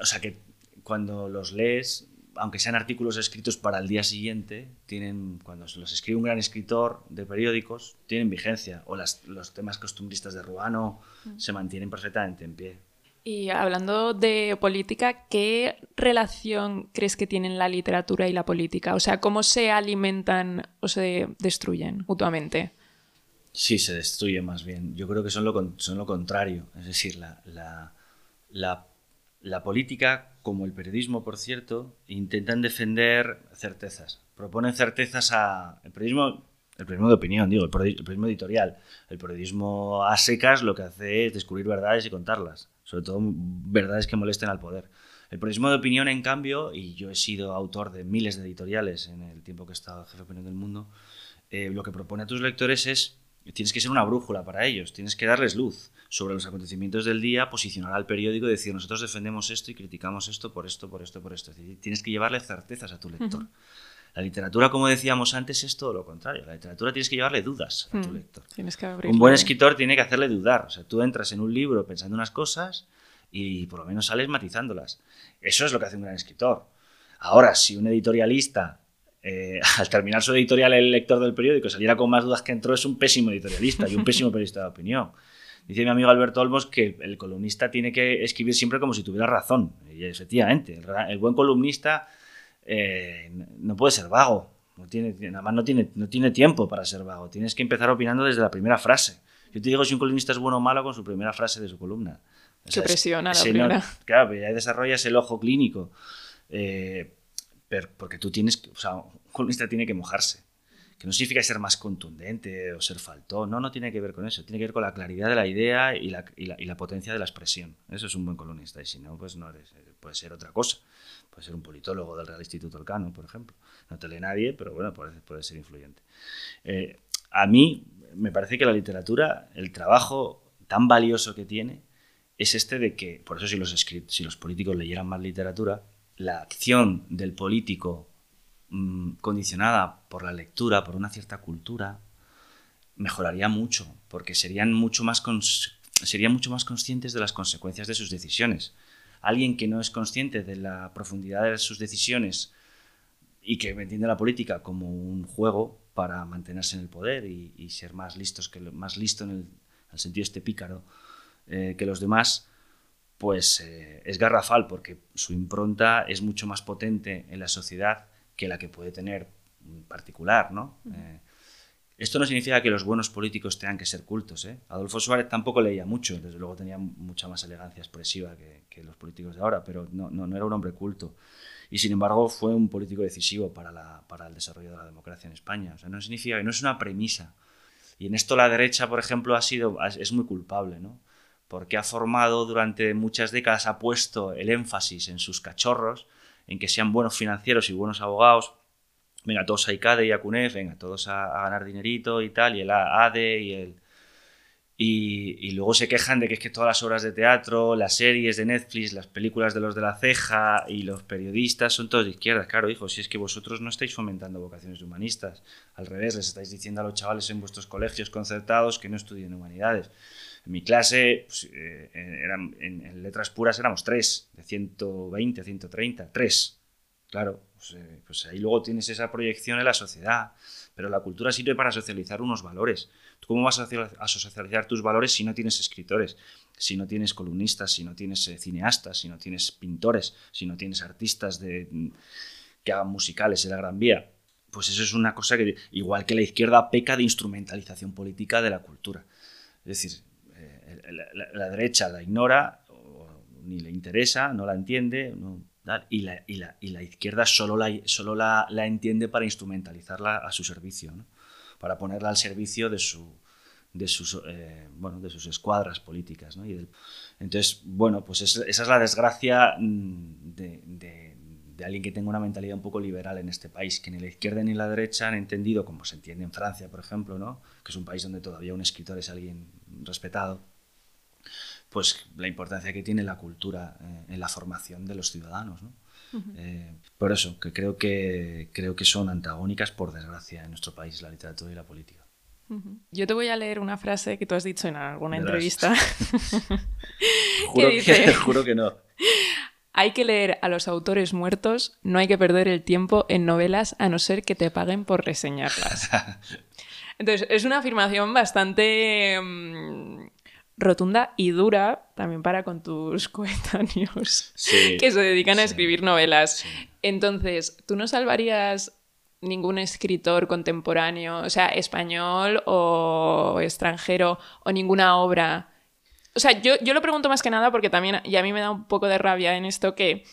o sea que cuando los lees, aunque sean artículos escritos para el día siguiente, tienen, cuando los escribe un gran escritor de periódicos, tienen vigencia. O las, los temas costumbristas de Ruano mm. se mantienen perfectamente en pie. Y hablando de política, ¿qué relación crees que tienen la literatura y la política? O sea, ¿cómo se alimentan o se destruyen mutuamente? Sí, se destruyen más bien. Yo creo que son lo, son lo contrario. Es decir, la, la, la política como el periodismo, por cierto, intentan defender certezas. Proponen certezas a... El periodismo el periodismo de opinión, digo, el periodismo editorial. El periodismo a secas lo que hace es descubrir verdades y contarlas, sobre todo verdades que molesten al poder. El periodismo de opinión, en cambio, y yo he sido autor de miles de editoriales en el tiempo que he estado jefe de opinión del mundo, eh, lo que propone a tus lectores es, tienes que ser una brújula para ellos, tienes que darles luz sobre los acontecimientos del día, posicionar al periódico y decir, nosotros defendemos esto y criticamos esto por esto, por esto, por esto. tienes que llevarle certezas a tu lector. La literatura, como decíamos antes, es todo lo contrario. La literatura tienes que llevarle dudas a tu hmm. lector. un buen escritor tiene que hacerle dudar. O sea, tú entras en un libro pensando unas cosas y por lo menos sales matizándolas. Eso es lo que hace un gran escritor. Ahora, si un editorialista, eh, *laughs* al terminar su editorial, el lector del periódico saliera con más dudas que entró, es un pésimo editorialista y un pésimo *laughs* periodista de opinión. Dice mi amigo Alberto Olmos que el columnista tiene que escribir siempre como si tuviera razón. Y efectivamente, el, buen columnista eh, no puede ser vago. No tiene, nada más no tiene, no tiene tiempo para ser vago. Tienes que empezar opinando desde la primera frase. Yo te digo si un columnista es bueno o malo con su primera frase de su columna. Se presiona la primera. claro, ya desarrollas el ojo clínico. Eh, porque tú tienes, o sea, un columnista tiene que mojarse. Que no significa ser más contundente o ser faltón. No, no tiene que ver con eso. Tiene que ver con la claridad de la idea y la, y la, potencia de la expresión. Eso es un buen columnista. Y si no, pues no eres, puede ser otra cosa. Puede ser un politólogo del Real Instituto Elcano, por ejemplo. No te lee nadie, pero bueno, puede, puede ser influyente. Eh, a mí me parece que la literatura, el trabajo tan valioso que tiene, es este de que, por eso si los, si los políticos leyeran más literatura, la acción del político mm, condicionada por la lectura, por una cierta cultura, mejoraría mucho, porque serían mucho más, serían mucho más conscientes de las consecuencias de sus decisiones. Alguien que no es consciente de la profundidad de sus decisiones y que entiende la política como un juego para mantenerse en el poder y, ser más listos que más listo en el, sentido este pícaro eh, que los demás, pues eh, es garrafal porque su impronta es mucho más potente en la sociedad que la que puede tener un particular, ¿no? Eh, esto no significa que los buenos políticos tengan que ser cultos. Adolfo Suárez tampoco leía mucho, desde luego tenía mucha más elegancia expresiva que, los políticos de ahora, pero no, no, era un hombre culto. Y sin embargo fue un político decisivo para, la, para el desarrollo de la democracia en España. O sea, no significa que no es una premisa. Y en esto la derecha, por ejemplo, ha sido, es muy culpable, ¿no? Porque ha formado durante muchas décadas, ha puesto el énfasis en sus cachorros, en que sean buenos financieros y buenos abogados. Venga, todos a ICADE y a CUNEF, venga, todos a, ganar dinerito y tal, y el ADE y el... Y, luego se quejan de que es que todas las obras de teatro, las series de Netflix, las películas de los de la ceja y los periodistas son todos de izquierda. Claro, hijo, si es que vosotros no estáis fomentando vocaciones humanistas. Al revés, les estáis diciendo a los chavales en vuestros colegios concertados que no estudien humanidades. En mi clase, pues, eh, eran, en, letras puras éramos tres, de 120 a 130, tres. Claro, pues, eh, pues, ahí luego tienes esa proyección en la sociedad. Pero la cultura sirve para socializar unos valores. cómo vas a socializar tus valores si no tienes escritores, si no tienes columnistas, si no tienes eh, cineastas, si no tienes pintores, si no tienes artistas de, que hagan musicales en la Gran Vía? Pues eso es una cosa que, igual que la izquierda peca de instrumentalización política de la cultura. Es decir, la, derecha la ignora, ni le interesa, no la entiende, y, la, y, y, la, izquierda solo, la, solo la, entiende para instrumentalizarla a su servicio, para ponerla al servicio de, su, de, sus, eh, bueno, de sus escuadras políticas. Y entonces, bueno, pues esa es la desgracia mm, de, de, de, alguien que tenga una mentalidad un poco liberal en este país, que ni la izquierda ni la derecha han entendido, como se entiende en Francia, por ejemplo, ¿no? que es un país donde todavía un escritor es alguien respetado, pues la importancia que tiene la cultura eh, en la formación de los ciudadanos. Eh, por eso, que creo, que creo que son antagónicas, por desgracia, en nuestro país, la literatura y la política. Yo te voy a leer una frase que tú has dicho en alguna entrevista. *laughs* juro, que, *laughs* juro que no. Hay que leer a los autores muertos, no hay que perder el tiempo en novelas a no ser que te paguen por reseñarlas. *laughs* Entonces, es una afirmación bastante mm, rotunda y dura también para con tus *laughs* coetáneos que se dedican a escribir novelas. Entonces, ¿tú no salvarías ningún escritor contemporáneo, o sea, español o extranjero, o ninguna obra? O sea, yo, yo lo pregunto más que nada porque también, y a mí me da un poco de rabia en esto que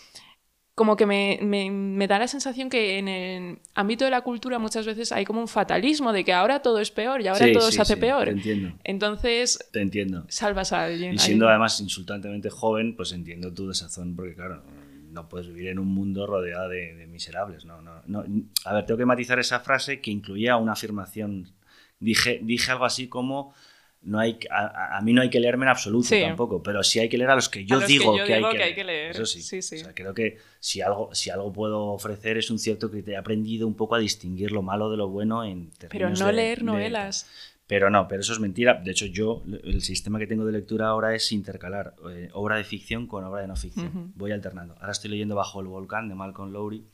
como que me, me, me, da la sensación que en el ámbito de la cultura muchas veces hay como un fatalismo de que ahora todo es peor y ahora todo se hace peor. Te entiendo. Entonces, te entiendo. Salvas a alguien. Y siendo además insultantemente joven, pues entiendo tu desazón, porque claro, no puedes vivir en un mundo rodeado de, miserables. No, no, no. A ver, tengo que matizar esa frase que incluía una afirmación. Dije, dije algo así como no hay a, mí no hay que leerme en absoluto tampoco, pero sí hay que leer a los que yo, digo, que, hay que, leer. Eso sí. sí, sí. O sea, creo que si algo, si algo puedo ofrecer es un cierto que te he aprendido un poco a distinguir lo malo de lo bueno en Pero no leer novelas. pero no, pero eso es mentira. De hecho, yo, el sistema que tengo de lectura ahora es intercalar eh, obra de ficción con obra de no ficción. Voy alternando. Ahora estoy leyendo Bajo el Volcán de Malcolm Lowry,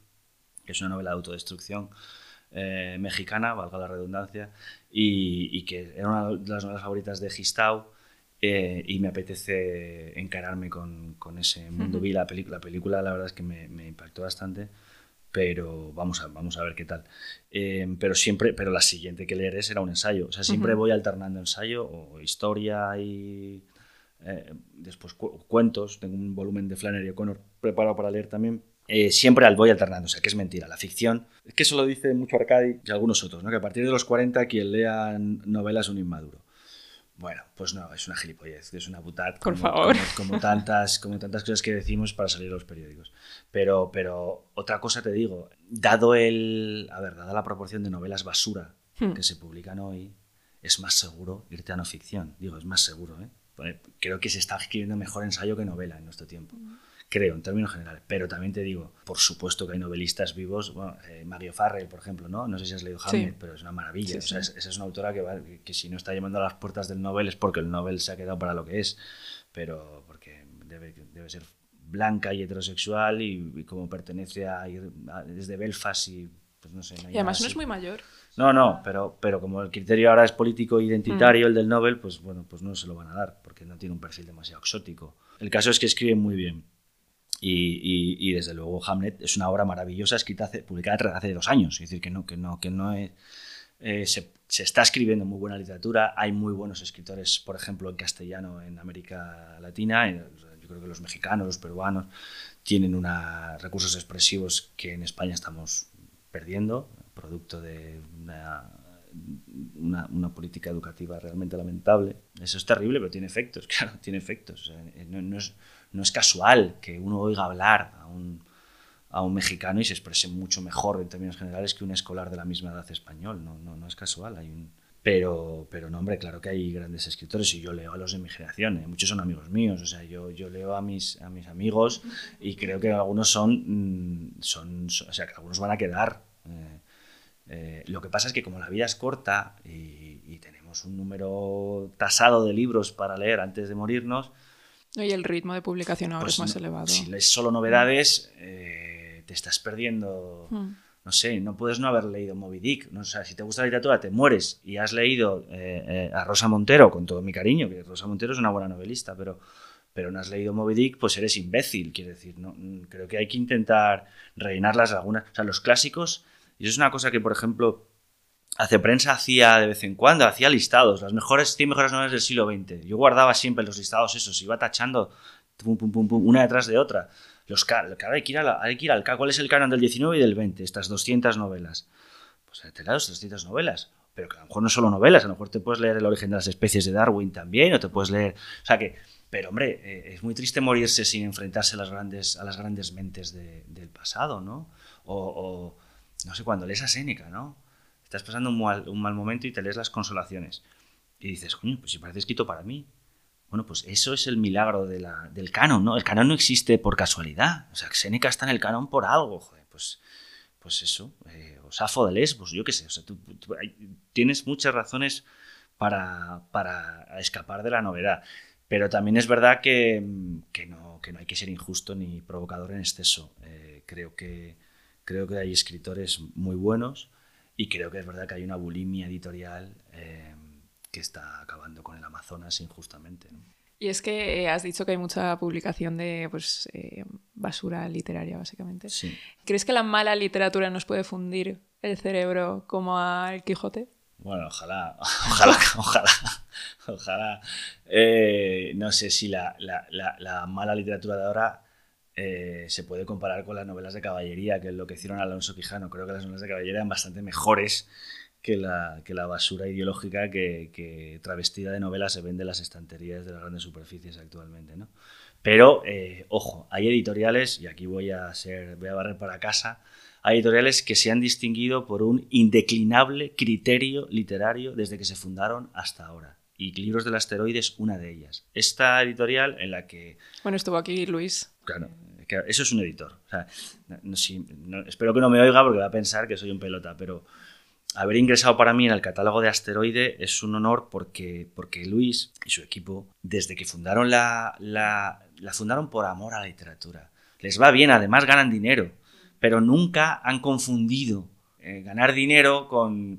que es una novela de autodestrucción eh, mexicana, valga la redundancia, y, que era una de las novelas favoritas de Gistau. Eh, y me apetece encararme con, con ese mundo. Vi la, película, la película, la verdad es que me, me, impactó bastante, pero vamos a, vamos a ver qué tal. Eh, pero siempre, pero la siguiente que leeré será un ensayo. O sea, siempre voy alternando ensayo o historia y después cuentos. Tengo un volumen de Flannery O'Connor preparado para leer también eh, siempre al voy alternando, o sea, que es mentira. La ficción, es que eso lo dice mucho Arcadi y algunos otros, ¿no? que a partir de los 40 quien lea novelas es un inmaduro. Bueno, pues no, es una gilipollez, es una putada. Por favor. Como, tantas, como tantas cosas que decimos para salir a los periódicos. Pero, pero otra cosa te digo, dado el. A ver, dada la proporción de novelas basura hmm. que se publican hoy, es más seguro irte a no ficción. Digo, es más seguro, ¿eh? Creo que se está escribiendo mejor ensayo que novela en nuestro tiempo. Hmm creo, en términos generales. Pero también te digo, por supuesto que hay novelistas vivos, bueno, eh, Mario Farrell, por ejemplo, ¿no? No sé si has leído Hamlet, pero es una maravilla. esa es una autora que, que, si no está llamando a las puertas del Nobel es porque el Nobel se ha quedado para lo que es, pero porque debe, debe ser blanca y heterosexual y, como pertenece a, desde Belfast y pues no sé. y además no es muy mayor. No, no, pero, pero como el criterio ahora es político identitario, mm. el del Nobel, pues bueno, pues no se lo van a dar, porque no tiene un perfil demasiado exótico. El caso es que escribe muy bien. Y, desde luego Hamlet es una obra maravillosa escrita publicada hace dos años, es decir, que no, que no, que no es, eh, se, está escribiendo muy buena literatura, hay muy buenos escritores, por ejemplo, en castellano en América Latina, yo creo que los mexicanos, los peruanos tienen una, recursos expresivos que en España estamos perdiendo, producto de una, una, política educativa realmente lamentable. Eso es terrible, pero tiene efectos, *laughs* claro, tiene efectos. no, no es, no es casual que uno oiga hablar a un, a un mexicano y se exprese mucho mejor en términos generales que un escolar de la misma edad español. No, no, no es casual. Pero, pero no, hombre, claro que hay grandes escritores y yo leo a los de mi generación. ¿eh? Muchos son amigos míos. O sea, yo, yo leo a mis, a mis amigos y creo que algunos son, mm, son, o sea, algunos van a quedar. Eh, eh, lo que pasa es que como la vida es corta y tenemos un número tasado de libros para leer antes de morirnos, y el ritmo de publicación ahora es pues más elevado. Si lees solo novedades, eh, te estás perdiendo. Hmm. No sé, no puedes no haber leído Moby Dick. ¿no? O sea, si te gusta la literatura, te mueres y has leído eh, eh, a Rosa Montero, con todo mi cariño, que Rosa Montero es una buena novelista, pero, pero no has leído Moby Dick, pues eres imbécil. Quiero decir, ¿no? creo que hay que intentar rellenar las lagunas. O sea, los clásicos, y eso es una cosa que, por ejemplo, Hace Prensa hacía de vez en cuando, hacía listados, las mejores 100 mejores novelas del siglo XX. Yo guardaba siempre los listados esos, iba tachando pum, pum, pum, una detrás de otra. Los claro, hay que, ir hay que ir ¿Cuál es el canon del 19 y del 20? Estas 200 novelas. Pues te das 200 novelas. Pero que a lo mejor no solo novelas, a lo mejor te puedes leer El origen de las especies de Darwin también, o te puedes leer... O sea que... Pero hombre, eh, es muy triste morirse sin enfrentarse a las grandes, a las grandes mentes del pasado, ¿no? O, o, no sé, cuando lees a Séneca, ¿no? Estás pasando un mal, momento y te lees las consolaciones. Y dices, coño, pues si parece escrito para mí. Bueno, pues eso es el milagro de del canon, ¿no? El canon no existe por casualidad. O sea, Seneca está en el canon por algo, joder. Pues, pues eso. Eh, o Safo de Lesbos, yo qué sé. O sea, tú, tienes muchas razones para, para, escapar de la novedad. Pero también es verdad que, que, no, que no hay que ser injusto ni provocador en exceso. Eh, creo, que, creo que hay escritores muy buenos y creo que es verdad que hay una bulimia editorial eh, que está acabando con el Amazonas injustamente. Y es que eh, has dicho que hay mucha publicación de pues, eh, basura literaria, básicamente. Sí. ¿Crees que la mala literatura nos puede fundir el cerebro como al Quijote? Bueno, ojalá, *laughs* ojalá, ojalá, ojalá. no sé si la, la, la, mala literatura de ahora eh, se puede comparar con las novelas de caballería, que es lo que hicieron Alonso Quijano. Creo que las novelas de caballería eran bastante mejores que la, que la basura ideológica que, travestida de novela se vende en las estanterías de las grandes superficies actualmente. ¿no? Pero, eh, ojo, hay editoriales, y aquí voy a, ser, voy a barrer para casa, hay editoriales que se han distinguido por un indeclinable criterio literario desde que se fundaron hasta ahora. Y Libros del Asteroide es una de ellas. Esta editorial en la que... Bueno, estuvo aquí Luis. Claro, eso es un editor. espero que no me oiga porque va a pensar que soy un pelota, pero haber ingresado para mí en el catálogo de Asteroide es un honor porque, porque Luis y su equipo, desde que fundaron la, la, la fundaron por amor a la literatura. Les va bien, además ganan dinero, pero nunca han confundido eh, ganar dinero con,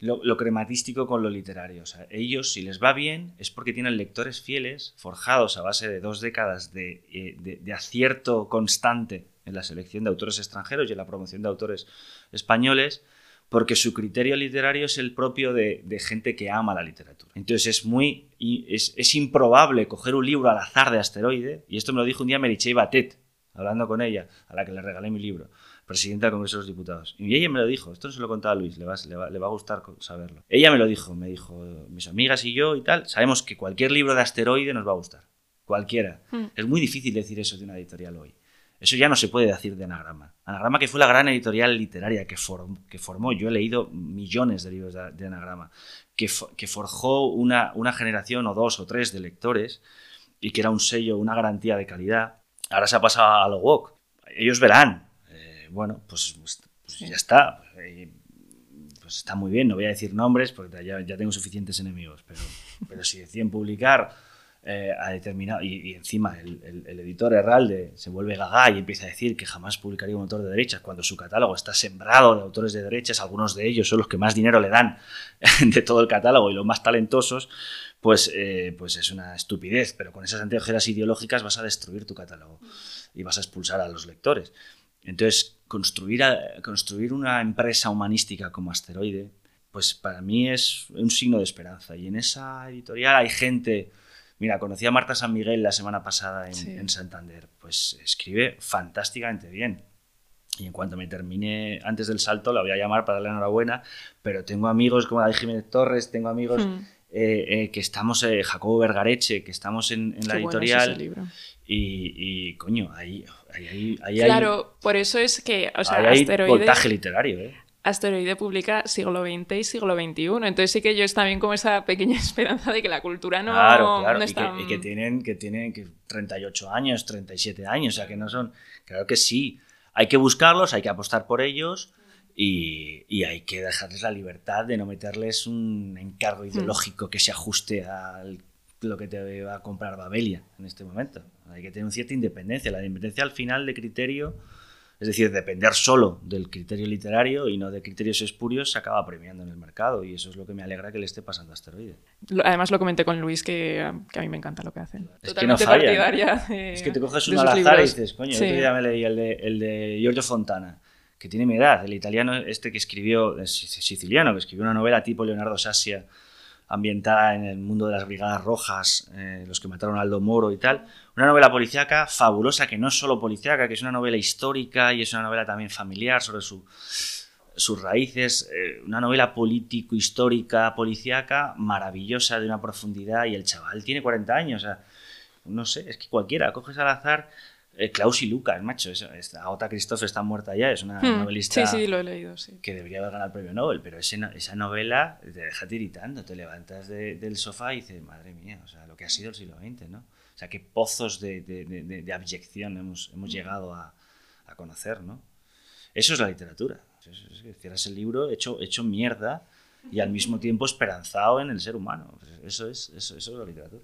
lo, crematístico con lo literario. ellos, si les va bien, es porque tienen lectores fieles, forjados a base de dos décadas eh, de, acierto constante en la selección de autores extranjeros y en la promoción de autores españoles, porque su criterio literario es el propio de, gente que ama la literatura. Entonces es muy es, improbable coger un libro al azar de asteroide, y esto me lo dijo un día Merichey Batet, hablando con ella, a la que le regalé mi libro presidenta del Congreso de los Diputados. Y ella me lo dijo, esto no se lo contaba a Luis, le va, le, va, le va, a gustar saberlo. Ella me lo dijo, me dijo, mis amigas y yo y tal, sabemos que cualquier libro de asteroide nos va a gustar. Cualquiera. Hmm. Es muy difícil decir eso de una editorial hoy. Eso ya no se puede decir de Anagrama. Anagrama que fue la gran editorial literaria que, que formó, yo he leído millones de libros de, Anagrama, que, que forjó una, una generación o dos o tres de lectores y que era un sello, una garantía de calidad. Ahora se ha pasado a lo walk. Ellos verán, bueno, pues, pues, pues ya está. Pues está muy bien, no voy a decir nombres porque ya, tengo suficientes enemigos, pero, *laughs* pero si deciden publicar eh, a determinado. Y, encima el, editor Herralde se vuelve gaga y empieza a decir que jamás publicaría un autor de derechas cuando su catálogo está sembrado de autores de derechas, algunos de ellos son los que más dinero le dan *laughs* de todo el catálogo y los más talentosos, pues, eh, pues es una estupidez. Pero con esas anteojeras ideológicas vas a destruir tu catálogo y vas a expulsar a los lectores. Entonces, construir, construir una empresa humanística como Asteroide, pues para mí es un signo de esperanza. Y en esa editorial hay gente... Mira, conocí a Marta San Miguel la semana pasada en, Santander. Pues escribe fantásticamente bien. Y en cuanto me termine antes del salto, la voy a llamar para darle enhorabuena. Pero tengo amigos como David Jiménez Torres, tengo amigos hmm. eh, eh, que estamos, eh, Jacobo Vergareche, que estamos en, la editorial. Y, y, coño, ahí, claro, por eso es que, o sea, Asteroide... literario, ¿eh? Asteroide publica siglo XX y siglo XXI. Entonces sí que yo también como esa pequeña *laughs* esperanza de que la cultura no, claro, está... Y que, tienen, que tienen que 38 años, 37 años, o sea que no son... Claro que sí, hay que buscarlos, hay que apostar por ellos y, y hay que dejarles la libertad de no meterles un encargo mm. ideológico que se ajuste al lo que te va a comprar Babelia en este momento. Hay que tener una cierta independencia. La independencia al final de criterio, es decir, depender solo del criterio literario y no de criterios espurios, se acaba premiando en el mercado y eso es lo que me alegra que le esté pasando a Asteroide. Además lo comenté con Luis que, a mí me encanta lo que hacen. Es que no falla. es que te coges uno al azar y dices, coño, yo ya me leí el de, el de Giorgio Fontana que tiene mi edad, el italiano este que escribió, siciliano, que escribió una novela tipo Leonardo Sassia, ambientada en el mundo de las Brigadas Rojas, eh, los que mataron a Aldo Moro y tal. Una novela policíaca fabulosa, que no es solo policíaca, que es una novela histórica y es una novela también familiar sobre su, sus raíces. Eh, una novela político-histórica, policíaca, maravillosa, de una profundidad. Y el chaval tiene 40 años. O sea, no sé, es que cualquiera, coges al azar eh, Klaus y Lucas, macho. Es, Agota Christoph está muerta ya, es una hmm. novelista sí, sí, lo he leído, sí. que debería haber ganado el premio Nobel, pero esa novela te deja tiritando, te levantas del sofá y dices, madre mía, o sea, lo que ha sido el siglo XX, ¿no? O sea, qué pozos de, de, de, abyección hemos, hemos llegado a, a, conocer, ¿no? Eso es la literatura. Es, que cierras el libro hecho, hecho mierda y al mismo tiempo esperanzado en el ser humano. Eso es, eso, eso es la literatura.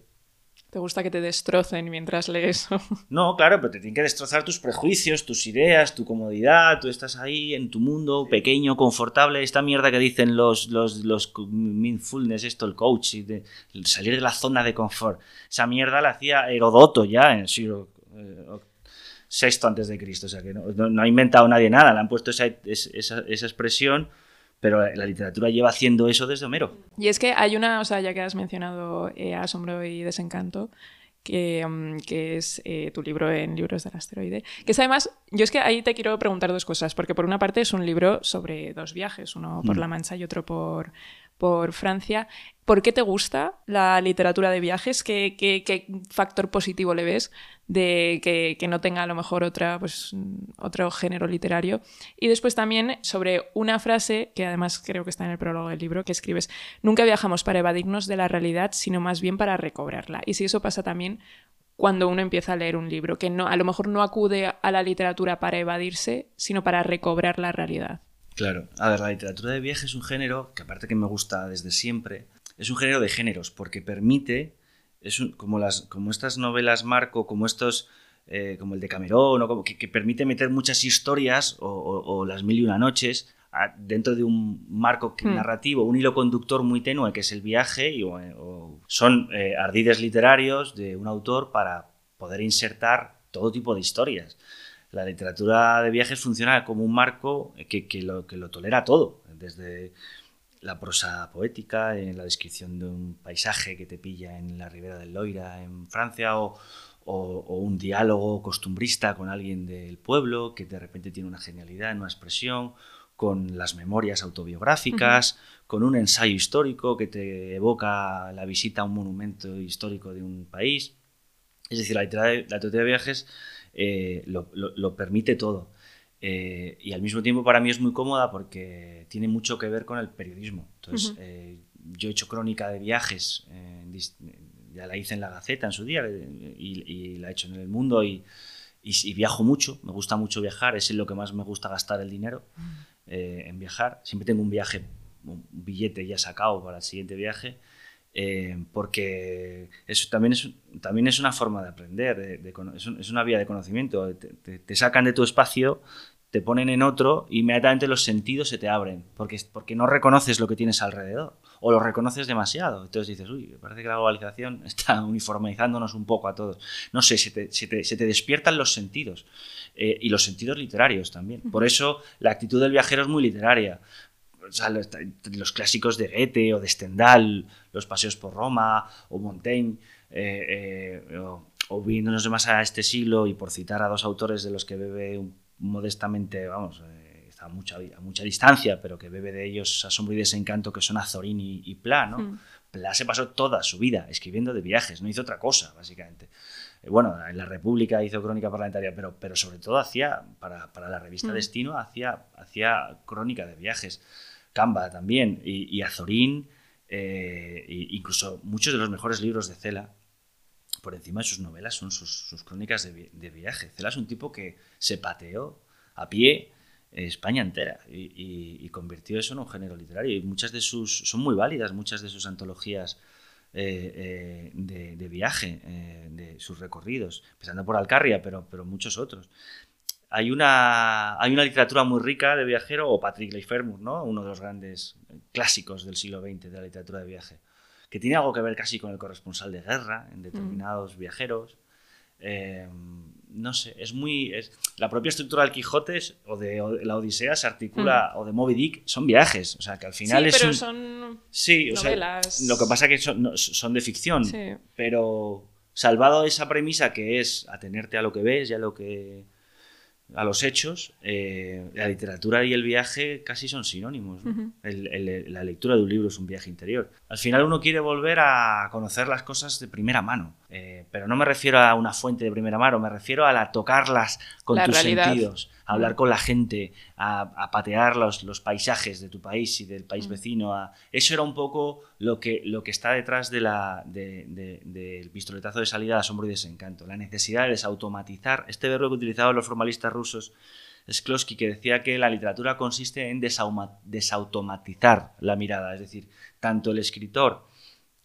¿Te gusta que te destrocen mientras lees? *laughs* No, claro, pero te tienen que destrozar tus prejuicios, tus ideas, tu comodidad. Tú estás ahí en tu mundo pequeño, confortable. Esta mierda que dicen los, los, los mindfulness, esto, el coach, de salir de la zona de confort. Esa mierda la hacía Herodoto ya en el siglo VI antes de Cristo. O sea que no, ha inventado nadie nada. Le han puesto esa, esa, esa expresión pero la literatura lleva haciendo eso desde Homero. Y es que hay una, o sea, ya que has mencionado eh, Asombro y Desencanto, que, mm, que es eh, tu libro en Libros del Asteroide. Que es además, yo es que ahí te quiero preguntar dos cosas, porque por una parte es un libro sobre dos viajes, uno por mm. La Mancha y otro por, por Francia. ¿Por qué te gusta la literatura de viajes? ¿Qué, factor positivo le ves de que, que, no tenga a lo mejor otra, pues, otro género literario? Y después también sobre una frase que además creo que está en el prólogo del libro, que escribes, nunca viajamos para evadirnos de la realidad, sino más bien para recobrarla. Y si eso pasa también cuando uno empieza a leer un libro, que no, a lo mejor no acude a la literatura para evadirse, sino para recobrar la realidad. Claro, a ver, la literatura de viajes es un género que aparte que me gusta desde siempre, es un género de géneros, porque permite, es como, las, como estas novelas Marco, como estos, eh, como el de Camerón, como que, permite meter muchas historias o, las mil y una noches dentro de un marco hmm. narrativo, un hilo conductor muy tenue que es el viaje, y, son eh, ardides literarios de un autor para poder insertar todo tipo de historias. La literatura de viajes funciona como un marco que, que, lo, que lo tolera todo, desde la prosa poética, en la descripción de un paisaje que te pilla en la ribera del Loira en Francia o, un diálogo costumbrista con alguien del pueblo que de repente tiene una genialidad, una expresión, con las memorias autobiográficas, con un ensayo histórico que te evoca la visita a un monumento histórico de un país. Es decir, la literatura de viajes eh, lo permite todo. Eh, y al mismo tiempo para mí es muy cómoda porque tiene mucho que ver con el periodismo. Entonces, eh, yo he hecho crónica de viajes, ya la hice en la Gaceta en su día y, la he hecho en el mundo y, y, viajo mucho, me gusta mucho viajar, es en lo que más me gusta gastar el dinero, en viajar. Siempre tengo un viaje, un billete ya sacado para el siguiente viaje. Porque eso también es, también es una forma de aprender, es, una vía de conocimiento. te, sacan de tu espacio te ponen en otro y inmediatamente los sentidos se te abren, porque, porque no reconoces lo que tienes alrededor, o lo reconoces demasiado. Entonces dices, uy, me parece que la globalización *laughs* está uniformizándonos un poco a todos. No sé, se te, se te, despiertan los sentidos, eh, y los sentidos literarios también. Por eso la actitud del viajero es muy literaria. Los, clásicos de Goethe o de Stendhal, los paseos por Roma o Montaigne, eh, eh, o, o viéndonos más a este siglo y por citar a dos autores de los que bebe modestamente, vamos, eh, está a mucha, a mucha distancia, pero que bebe de ellos asombro y desencanto, que son Azorín y, y Pla, ¿no? Hmm. Pla se pasó toda su vida escribiendo de viajes, no hizo otra cosa, básicamente. Eh, bueno, en la República hizo crónica parlamentaria, pero, pero sobre todo hacía, para, para la revista hmm. Destino, hacía, hacía crónica de viajes. Camba también, y, Azorín, eh, incluso muchos de los mejores libros de Cela, por encima de sus novelas son sus, crónicas de, viaje. Cela es un tipo que se pateó a pie España entera y, convirtió eso en un género literario. Y muchas de sus, son muy válidas, muchas de sus antologías eh, eh, de, viaje, eh, de sus recorridos, empezando por Alcarria, pero, pero muchos otros. Hay una, hay una literatura muy rica de viajero, o Patrick Leifermur, ¿no? uno de los grandes clásicos del siglo XX de la literatura de viaje que tiene algo que ver casi con el corresponsal de guerra en determinados mm. viajeros. Eh, no sé, es muy. la propia estructura del Quijote o de, la Odisea se articula, mm. o de Moby Dick, son viajes. O sea, que al final sí, es. Pero son. Sí, novelas. lo que pasa es que son, son de ficción. Pero salvado esa premisa que es atenerte a lo que ves y a lo que a los hechos, eh, la literatura y el viaje casi son sinónimos. la lectura de un libro es un viaje interior. Al final uno quiere volver a conocer las cosas de primera mano, eh, pero no me refiero a una fuente de primera mano, me refiero a la tocarlas con tus sentidos hablar con la gente, a, patear los, los, paisajes de tu país y del país vecino. Eso era un poco lo que, lo que está detrás de la, del pistoletazo de salida de asombro y desencanto. La necesidad de desautomatizar, este verbo que utilizaban los formalistas rusos, Sklosky, que decía que la literatura consiste en desautomatizar la mirada, es decir, tanto el escritor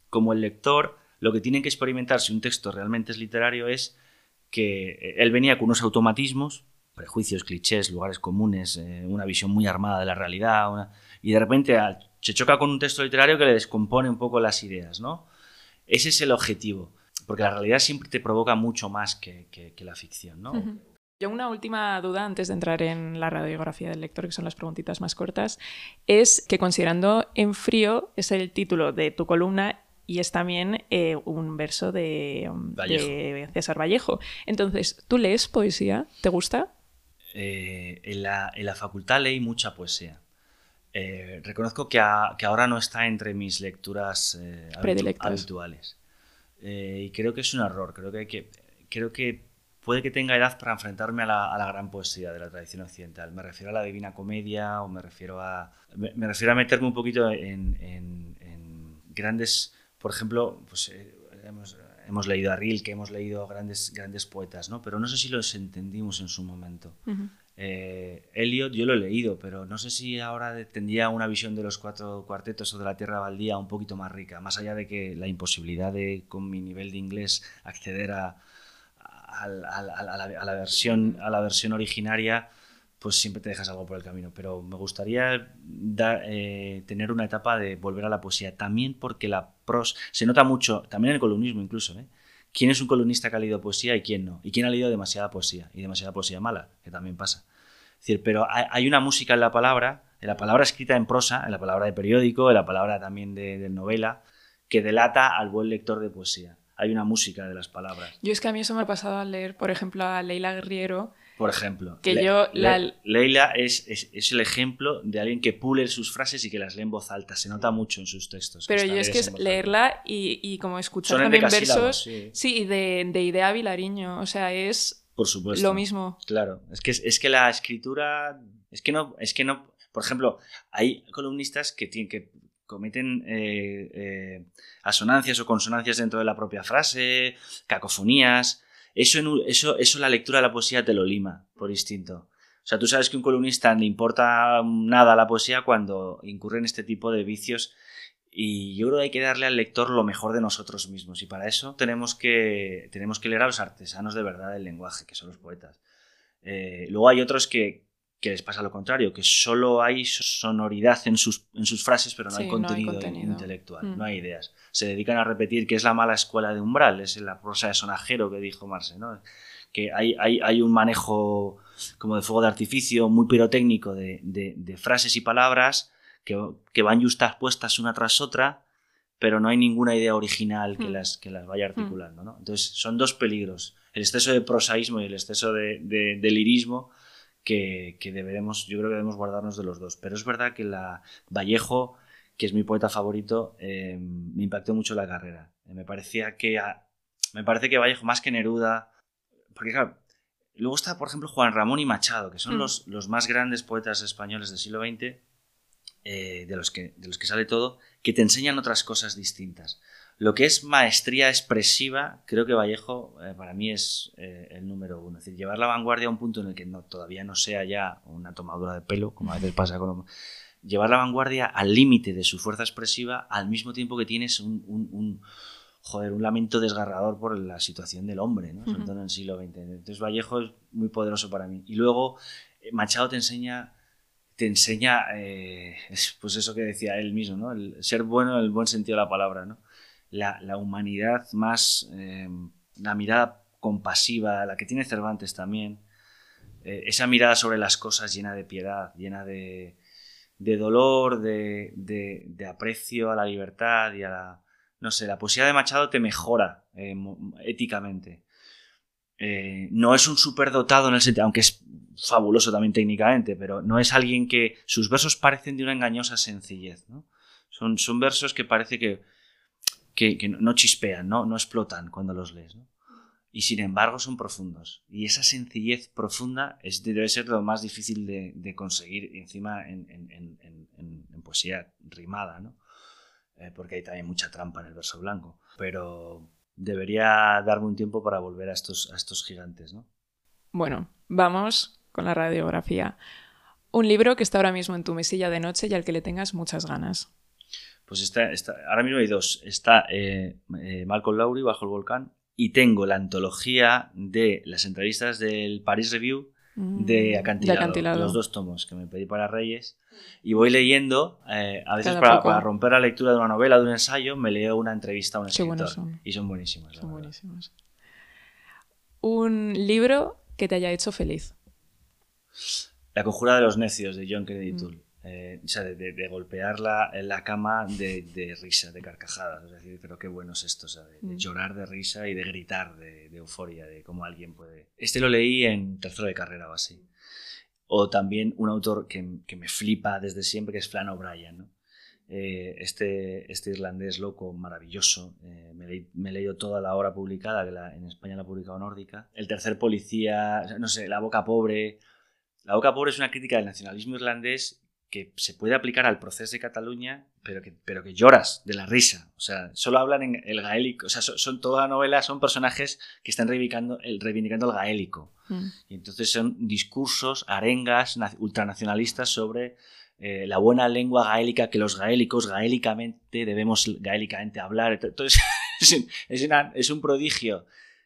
como el lector lo que tienen que experimentar si un texto realmente es literario es que él venía con unos automatismos prejuicios, clichés, lugares comunes, eh, una visión muy armada de la realidad, y de repente se choca con un texto literario que le descompone un poco las ideas, ¿no? Ese es el objetivo, porque la realidad siempre te provoca mucho más que, la ficción, ¿no? Yo una última duda antes de entrar en la radiografía del lector, que son las preguntitas más cortas, es que considerando En frío es el título de tu columna y es también eh, un verso de, de, César Vallejo. Entonces, ¿tú lees poesía? ¿Te gusta? Eh, en, la, en, la, facultad leí mucha poesía. Eh, reconozco que, que, ahora no está entre mis lecturas habituales. y creo que es un error. Creo que, hay que, creo que puede que tenga edad para enfrentarme a la, a la, gran poesía de la tradición occidental. Me refiero a la Divina Comedia o me refiero a, me, refiero a meterme un poquito en, en, en grandes por ejemplo, pues, eh, hemos, leído a Rilke, hemos leído grandes, grandes poetas, ¿no? pero no sé si los entendimos en su momento. Eh, Eliot yo lo he leído, pero no sé si ahora tendría una visión de los cuatro cuartetos o de la Tierra Baldía un poquito más rica, más allá de que la imposibilidad de, con mi nivel de inglés, acceder a, a, la, versión, a la versión originaria, pues siempre te dejas algo por el camino. Pero me gustaría eh, tener una etapa de volver a la poesía, también porque la pros se nota mucho, también en el columnismo incluso, ¿eh? ¿Quién es un columnista que ha leído poesía y quién no? ¿Y quién ha leído demasiada poesía? Y demasiada poesía mala, que también pasa. Es decir, pero hay, una música en la palabra, en la palabra escrita en prosa, en la palabra de periódico, en la palabra también de novela, que delata al buen lector de poesía. Hay una música de las palabras. Yo es que a mí eso me ha pasado al leer, por ejemplo, a Leila Guerriero, por ejemplo, que yo, Leila es, es, el ejemplo de alguien que pule sus frases y que las lee en voz alta. Se nota mucho en sus textos. Pero yo es que es leerla y, y, como escuchar también versos. Sí, de, de idea Vilariño. O sea, es por supuesto. lo mismo. Claro, es que, es que la escritura. Es que no. Es que no. Por ejemplo, hay columnistas que tienen que cometen eh, eh, asonancias o consonancias dentro de la propia frase, cacofonías. Eso, en, eso, eso la lectura de la poesía te lo lima por instinto. O sea, tú sabes que a un columnista le importa nada la poesía cuando incurre en este tipo de vicios y yo creo que hay que darle al lector lo mejor de nosotros mismos y para eso tenemos que, tenemos que leer a los artesanos de verdad del lenguaje, que son los poetas. Eh, luego hay otros que, que les pasa lo contrario, que solo hay sonoridad en sus, en sus frases, pero no, hay, contenido intelectual, mm. no hay ideas. Se dedican a repetir que es la mala escuela de umbral, es la prosa de sonajero que dijo Marce, ¿no? que hay, hay, hay, un manejo como de fuego de artificio muy pirotécnico de, de, frases y palabras que, que van puestas una tras otra, pero no hay ninguna idea original que, mm. las, que las vaya mm. articulando. ¿no? Entonces son dos peligros, el exceso de prosaísmo y el exceso de, de lirismo que, deberemos, yo creo que debemos guardarnos de los dos. Pero es verdad que la Vallejo, que es mi poeta favorito, eh, me impactó mucho la carrera. me parecía que me parece que Vallejo más que Neruda, porque claro, luego está por ejemplo Juan Ramón y Machado, que son mm. los, los, más grandes poetas españoles del siglo XX, eh, de, los que, de los que sale todo, que te enseñan otras cosas distintas. Lo que es maestría expresiva, creo que Vallejo eh, para mí es eh, el número uno. Es decir, llevar la vanguardia a un punto en el que no, todavía no sea ya una tomadura de pelo, como a veces pasa con... Llevar la vanguardia al límite de su fuerza expresiva al mismo tiempo que tienes un, joder, un lamento desgarrador por la situación del hombre, ¿no? sobre todo en el siglo XX. Entonces Vallejo es muy poderoso para mí. Y luego eh, Machado te enseña te enseña, *laughs* pues eso que decía él mismo, ¿no? El ser bueno en el buen sentido de la palabra, ¿no? La, humanidad más, eh, la mirada compasiva, la que tiene Cervantes también, eh, esa mirada sobre las cosas llena de piedad, llena de, dolor, de, aprecio a la libertad y a la... No sé, la poesía de Machado te mejora eh, éticamente. no es un superdotado en el sentido, aunque es fabuloso también técnicamente, pero no es alguien que sus versos parecen de una engañosa sencillez. Son, son versos que parece que que, no chispean, ¿no? no explotan cuando los lees. ¿no? Y sin embargo son profundos. Y esa sencillez profunda es, debe ser lo más difícil de, conseguir encima en, poesía rimada, ¿no? Eh, porque hay también mucha trampa en el verso blanco. Pero debería darme un tiempo para volver a estos, a estos gigantes. ¿no? Bueno, vamos con la radiografía. Un libro que está ahora mismo en tu mesilla de noche y al que le tengas muchas ganas. Pues está, ahora mismo hay dos. Está eh, eh, Malcolm Lowry bajo el volcán y tengo la antología de las entrevistas del Paris Review de, mm, acantilado, los dos tomos que me pedí para Reyes. Y voy leyendo, eh, a veces para, romper la lectura de una novela, de un ensayo, me leo una entrevista a un escritor. Y son buenísimas. Son buenísimas. Un libro que te haya hecho feliz. La conjura de los necios de John Kennedy Toole. Eh, o sea, de, golpear la, la cama de, risa, de carcajadas. Es decir, pero qué bueno es esto, de, mm. llorar de risa y de gritar de, euforia, de cómo alguien puede... Este lo leí en tercero de carrera o así. O también un autor que, que me flipa desde siempre, que es Flan O'Brien, ¿no? Eh, este, este irlandés loco, maravilloso. Eh, me, he leído toda la obra publicada, que en España la ha publicado Nórdica. El tercer policía, no sé, La boca pobre. La boca pobre es una crítica del nacionalismo irlandés que se puede aplicar al proceso de Cataluña, pero que, pero que lloras de la risa. O sea, solo hablan en el gaélico. O sea, son, toda la novela son personajes que están reivindicando el, reivindicando el gaélico. Mm. Y entonces son discursos, arengas ultranacionalistas sobre eh, la buena lengua gaélica que los gaélicos gaélicamente debemos gaélicamente hablar. Entonces, *laughs* es, un prodigio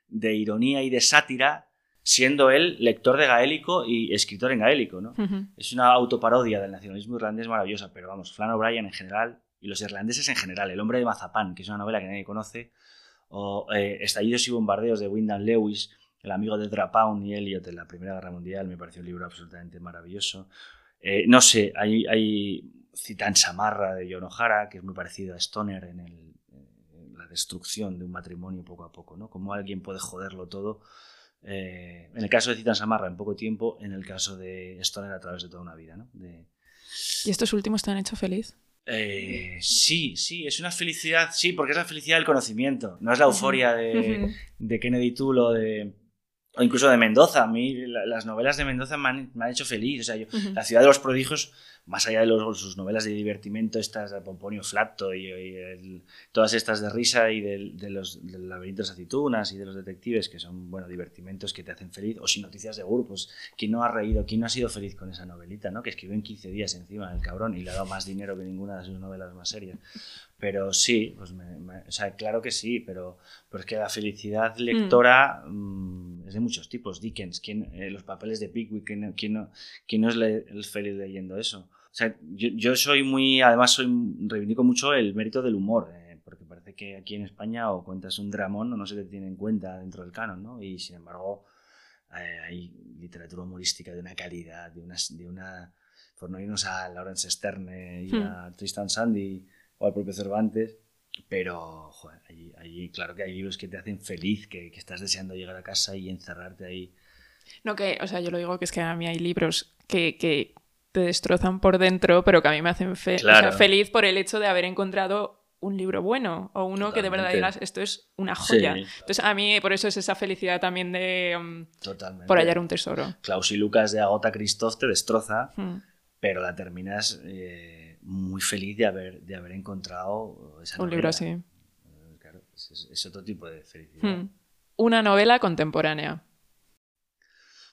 de ironía y de sátira siendo él lector de gaélico y escritor en gaélico. ¿no? Es una autoparodia del nacionalismo irlandés maravillosa, pero vamos, Flan O'Brien en general y los irlandeses en general, El hombre de Mazapán, que es una novela que nadie conoce, o eh, Estallidos y bombardeos de Wyndham Lewis, el amigo de Drapaun y Elliot en la Primera Guerra Mundial, me pareció un libro absolutamente maravilloso. Eh, no sé, hay, hay Citan Samarra de John O'Hara, que es muy parecido a Stoner en, el, la destrucción de un matrimonio poco a poco, ¿no? Cómo alguien puede joderlo todo. Eh, en el caso de Citan Samarra, en poco tiempo, en el caso de Stoner, a través de toda una vida, ¿no? ¿Y estos últimos te han hecho feliz? Eh, sí, sí, es una felicidad, sí, porque es la felicidad del conocimiento, no es la euforia de, de Kennedy Toole o de, o incluso de Mendoza. A mí las novelas de Mendoza me han, hecho feliz. O sea, La ciudad de los prodigios, más allá de los, sus novelas de divertimento, estas de Pomponio Flato y, todas estas de risa y de, los del laberinto de aceitunas y de los detectives, que son, bueno, divertimentos que te hacen feliz, o sin noticias de grupos. ¿Quién no ha reído? ¿Quién no ha sido feliz con esa novelita, no? Que escribió en 15 días encima el cabrón y le ha dado más dinero que ninguna de sus novelas más serias. Pero sí, pues o sea, claro que sí, pero, pero es que la felicidad lectora mm, es de muchos tipos. Dickens, ¿quién, eh, los papeles de Pickwick, ¿quién, quién no, quién no es el feliz leyendo eso? O sea, yo, yo, soy muy, además soy, reivindico mucho el mérito del humor, eh, porque parece que aquí en España o cuentas un dramón o no se te tiene en cuenta dentro del canon, ¿no? Y sin embargo eh, hay literatura humorística de una calidad, de una, de una por no irnos a Lawrence Sterne y hmm. a Tristan Sandy o al propio Cervantes, pero joder, allí, claro que hay libros que te hacen feliz, que, estás deseando llegar a casa y encerrarte ahí. No, que, o sea, yo lo digo que es que a mí hay libros que, que te destrozan por dentro, pero que a mí me hacen feliz por el hecho de haber encontrado un libro bueno o uno que de verdad digas esto es una joya. Entonces a mí por eso es esa felicidad también de um, por hallar un tesoro. Klaus y Lucas de Agota Christoph te destroza, hmm. pero la terminas eh, muy feliz de haber, de haber encontrado esa Un libro así. Eh, claro, es, otro tipo de felicidad. Hmm. Una novela contemporánea.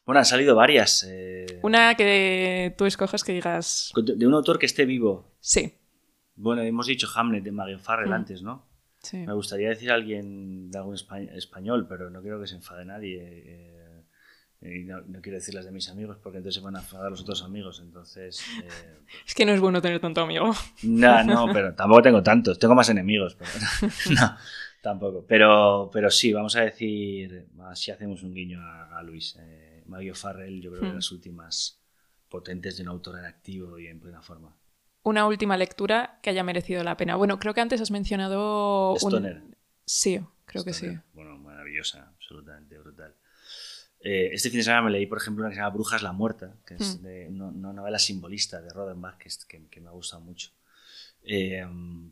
Bueno, han salido varias. Eh, Una que tú escojas que digas. De un autor que esté vivo. Sí. Bueno, hemos dicho Hamlet de Marion Farrell hmm. antes, ¿no? Sí. Me gustaría decir alguien de algún español, pero no quiero que se enfade nadie. Eh, y no, quiero decir las de mis amigos porque entonces se van a enfadar los otros amigos. Entonces. Eh, *laughs* es que no es bueno tener tanto amigo. No, *laughs* no, pero tampoco tengo tantos. Tengo más enemigos. Pero, *laughs* no, tampoco. Pero, pero sí, vamos a decir. Si hacemos un guiño a, Luis. Eh, Mario Farrell, yo creo que hmm. las últimas potentes de un autor en activo y en plena forma. Una última lectura que haya merecido la pena. Bueno, creo que antes has mencionado. Stoner. Sí, creo que sí. Bueno, maravillosa, absolutamente brutal. Eh, este fin de semana me leí, por ejemplo, una que se llama Brujas la Muerta, que es hmm. de una, novela simbolista de Rodenbach, que, que, me ha gustado mucho. Eh,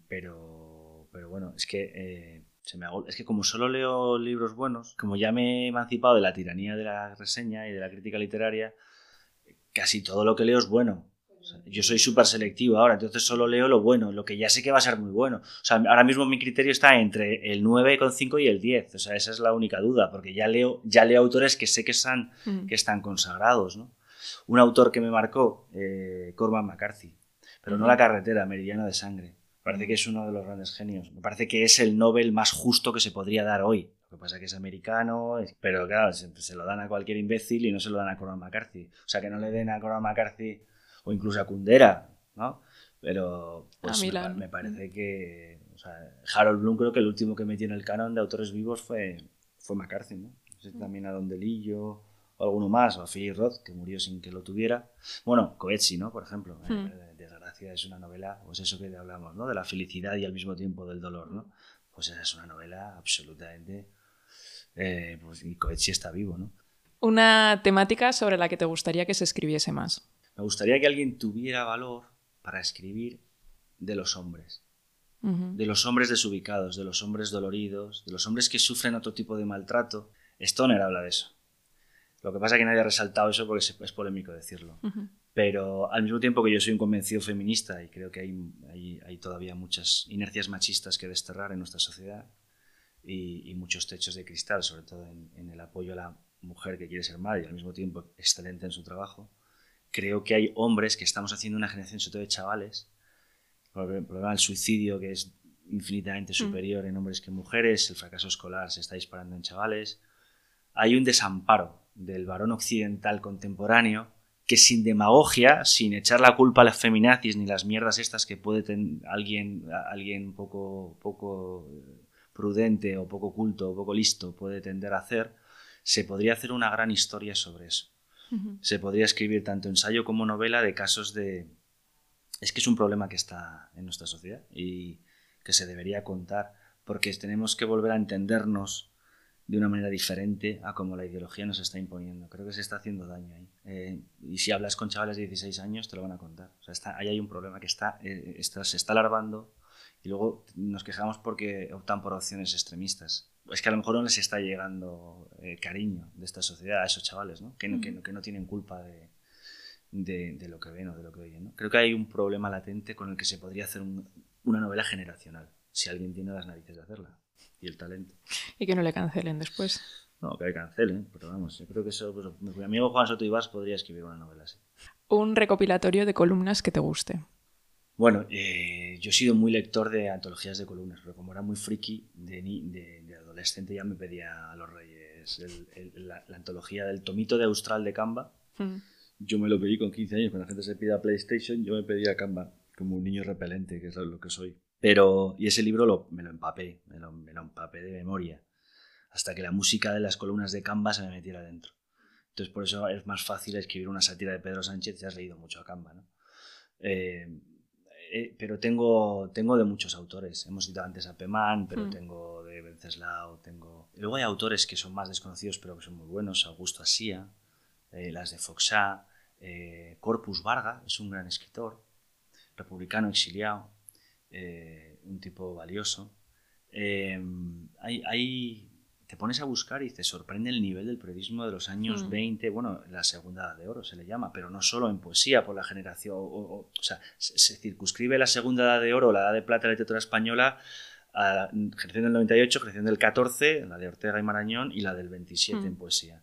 pero, pero bueno, es que, eh, se me es que como solo leo libros buenos, como ya me he emancipado de la tiranía de la reseña y de la crítica literaria, casi todo lo que leo es bueno yo soy súper selectivo ahora, entonces solo leo lo bueno, lo que ya sé que va a ser muy bueno. O sea, ahora mismo mi criterio está entre el 9,5 y el 10. O sea, esa es la única duda, porque ya leo, ya leo autores que sé que, están, mm. que están consagrados. ¿no? Un autor que me marcó, eh, Corman McCarthy, pero no La carretera, Meridiana de Sangre. Me parece que es uno de los grandes genios. Me parece que es el Nobel más justo que se podría dar hoy. Lo que pasa es que es americano, pero claro, se, lo dan a cualquier imbécil y no se lo dan a Corman McCarthy. O sea, que no le den a Corman McCarthy o incluso a Kundera, ¿no? Pero pues, me, parece que o sea, Harold Bloom creo que el último que metió en el canon de autores vivos fue, fue McCarthy, ¿no? Mm. también a Don Delillo o alguno más, o a Philip Roth, que murió sin que lo tuviera. Bueno, Coetzee, ¿no? Por ejemplo, mm. de, ciudad es una novela, pues eso que hablamos, ¿no? De la felicidad y al mismo tiempo del dolor, ¿no? Pues esa es una novela absolutamente... Eh, pues, y Coetzee está vivo, ¿no? Una temática sobre la que te gustaría que se escribiese más. Me gustaría que alguien tuviera valor para escribir de los hombres. De los hombres desubicados, de los hombres doloridos, de los hombres que sufren otro tipo de maltrato. Stoner habla de eso. Lo que pasa es que nadie ha resaltado eso porque es polémico decirlo. Pero al mismo tiempo que yo soy un convencido feminista y creo que hay, hay, todavía muchas inercias machistas que desterrar en nuestra sociedad y, muchos techos de cristal, sobre todo en, el apoyo a la mujer que quiere ser madre y al mismo tiempo excelente en su trabajo, creo que hay hombres que estamos haciendo una generación, sobre todo de chavales, el problema del suicidio que es infinitamente mm. superior en hombres que en mujeres, el fracaso escolar se está disparando en chavales, hay un desamparo del varón occidental contemporáneo que sin demagogia, sin echar la culpa a las feminazis ni las mierdas estas que puede tener alguien, alguien poco, poco prudente o poco culto o poco listo puede tender a hacer, se podría hacer una gran historia sobre eso. Se podría escribir tanto ensayo como novela de casos de... Es que es un problema que está en nuestra sociedad y que se debería contar porque tenemos que volver a entendernos de una manera diferente a como la ideología nos está imponiendo. Creo que se está haciendo daño ahí. Eh, y si hablas con chavales de 16 años, te lo van a contar. O sea, ahí hay un problema que eh, está, se está alargando y luego nos quejamos porque optan por opciones extremistas. Es que a lo mejor no les está llegando eh, cariño de esta sociedad a esos chavales, ¿no? Que, no, que, que no tienen culpa de, de, de, lo que ven o de lo que oyen. ¿no? Creo que hay un problema latente con el que se podría hacer una novela generacional, si alguien tiene las narices de hacerla y el talento. Y que no le cancelen después. No, que le cancelen, pero vamos, yo creo que eso, pues, mi amigo Juan Soto Ibas podría escribir una novela así. Un recopilatorio de columnas que te guste. Bueno, eh, yo he sido muy lector de antologías de columnas, pero como era muy friki de, de, adolescente ya me pedía a los reyes la, antología del tomito de Austral de Canva. Mm. Yo me lo pedí con 15 años, cuando la gente se pide a PlayStation, yo me pedía Canva, como un niño repelente, que es lo que soy. Pero, y ese libro lo, me lo empapé, me lo, me lo, empapé de memoria, hasta que la música de las columnas de Canva se me metiera dentro. Entonces, por eso es más fácil escribir una sátira de Pedro Sánchez si has leído mucho a Canva, ¿no? Eh, eh, pero tengo, tengo de muchos autores. Hemos citado antes a Pemán, pero mm. tengo de Venceslao, tengo... Luego hay autores que son más desconocidos, pero que son muy buenos. Augusto Asía, eh, las de Foxá, Corpus Varga, es un gran escritor, republicano exiliado. Eh, un tipo valioso. Eh, hay, te pones a buscar y te sorprende el nivel del periodismo de los años 20, mm. bueno, la segunda edad de oro se le llama, pero no solo en poesía, por la generación, o, sea, se, circunscribe la segunda edad de oro, la edad de plata de la literatura española, a la generación del 98, generación del 14, la de Ortega y Marañón, y la del 27 en mm. poesía.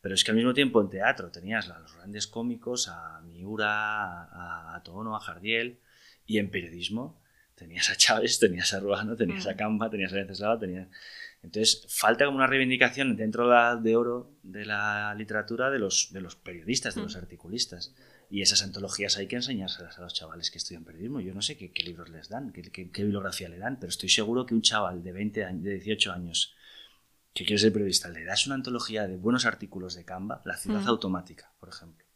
Pero es que al mismo tiempo en teatro tenías a los grandes cómicos, a Miura, a, a Tono, a Jardiel, y en periodismo tenías a Chávez, tenías a Ruano, tenías a mm. Campa, tenías a Venceslao, tenías... Entonces, falta como una reivindicación dentro de oro de la literatura de los, de los periodistas, de los mm. articulistas. Y esas antologías hay que enseñárselas a los chavales que estudian periodismo. Yo no sé qué, libros les dan, qué, qué, bibliografía le dan, pero estoy seguro que un chaval de 20 años, de 18 años que quiere ser periodista, le das una antología de buenos artículos de Canva, La ciudad mm. automática, por ejemplo,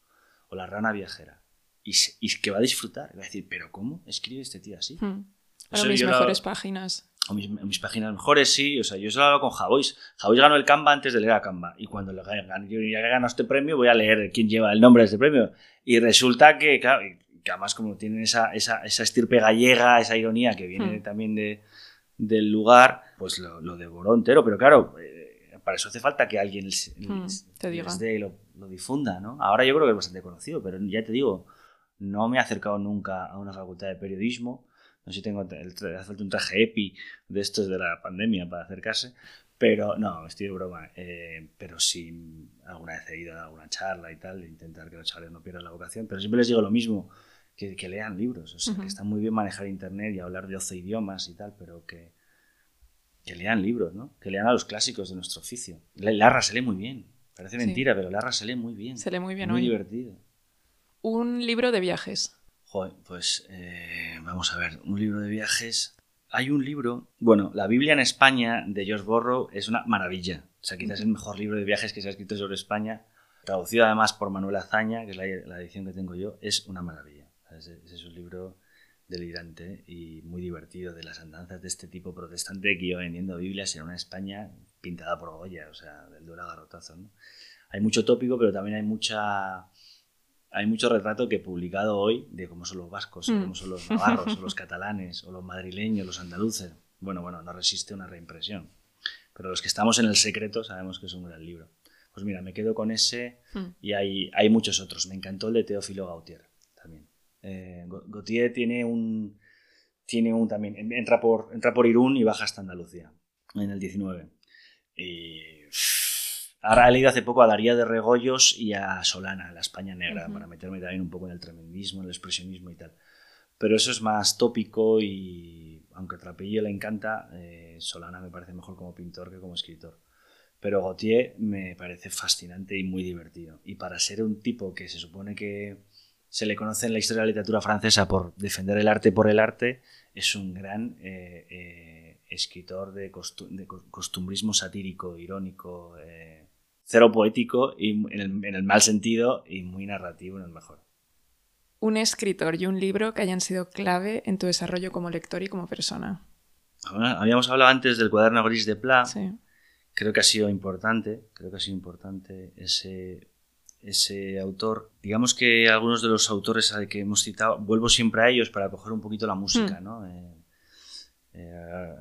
o La rana viajera, y, que va a disfrutar, va a decir, pero ¿cómo escribe este tío así? A mis mejores páginas. O mis, páginas mejores, sí. O sea, yo he hablado con Javois. Javois ganó el Canva antes de leer a Canva. Y cuando le ganado este premio, voy a leer quién lleva el nombre de este premio. Y resulta que, claro, que además como tienen esa, esa, esa estirpe gallega, esa ironía que viene hmm. también de, del lugar, pues lo, lo, devoró entero. Pero claro, eh, para eso hace falta que alguien hmm, te diga. y lo, lo, difunda, ¿no? Ahora yo creo que es bastante conocido, pero ya te digo, no me he acercado nunca a una facultad de periodismo no sé si tengo hace un traje EPI de estos de la pandemia para acercarse. Pero no, estoy de broma. Eh, pero sí, alguna vez he ido a alguna charla y tal, intentar que los chavales no pierdan la vocación. Pero siempre les digo lo mismo, que, que lean libros. O sea, que está muy bien manejar internet y hablar de 12 idiomas y tal, pero que, que lean libros, ¿no? Que lean a los clásicos de nuestro oficio. Larra se lee muy bien. Parece mentira, pero Larra se lee muy bien. Se lee muy bien, Muy divertido. Un libro de viajes pues eh, vamos a ver, un libro de viajes. Hay un libro, bueno, la Biblia en España de George Borrow es una maravilla. O sea, quizás el mejor libro de viajes que se ha escrito sobre España, traducido además por Manuel Azaña, que es la, edición que tengo yo, es una maravilla. es un libro delirante y muy divertido de las andanzas de este tipo protestante que iba vendiendo Biblias en una España pintada por Goya, o sea, del duro garrotazo. ¿no? Hay mucho tópico, pero también hay mucha hay mucho retrato que he publicado hoy de cómo son los vascos, mm. cómo son los navarros, o los catalanes, o los madrileños, los andaluces. Bueno, bueno, no resiste una reimpresión. Pero los que estamos en el secreto sabemos que es un gran libro. Pues mira, me quedo con ese mm. y hay, hay muchos otros. Me encantó el de Teófilo Gautier también. Eh, Gautier tiene un, tiene un también, entra por, entra por Irún y baja hasta Andalucía en el 19. Y Ahora he leído hace poco a Daría de Regoyos y a Solana, la España negra, para meterme también un poco en el tremendismo, en el expresionismo y tal. Pero eso es más tópico y, aunque Trapello le encanta, eh, Solana me parece mejor como pintor que como escritor. Pero Gautier me parece fascinante y muy divertido. Y para ser un tipo que se supone que se le conoce en la historia de la literatura francesa por defender el arte por el arte, es un gran eh, eh, escritor de, costumbrismo satírico, irónico, cero poético y en el, mal sentido y muy narrativo en el mejor. Un escritor y un libro que hayan sido clave en tu desarrollo como lector y como persona. habíamos hablado antes del cuaderno gris de Pla. Creo que ha sido importante, creo que ha sido importante ese, ese autor. Digamos que algunos de los autores que hemos citado, vuelvo siempre a ellos para coger un poquito la música, hmm. ¿no? Eh, eh,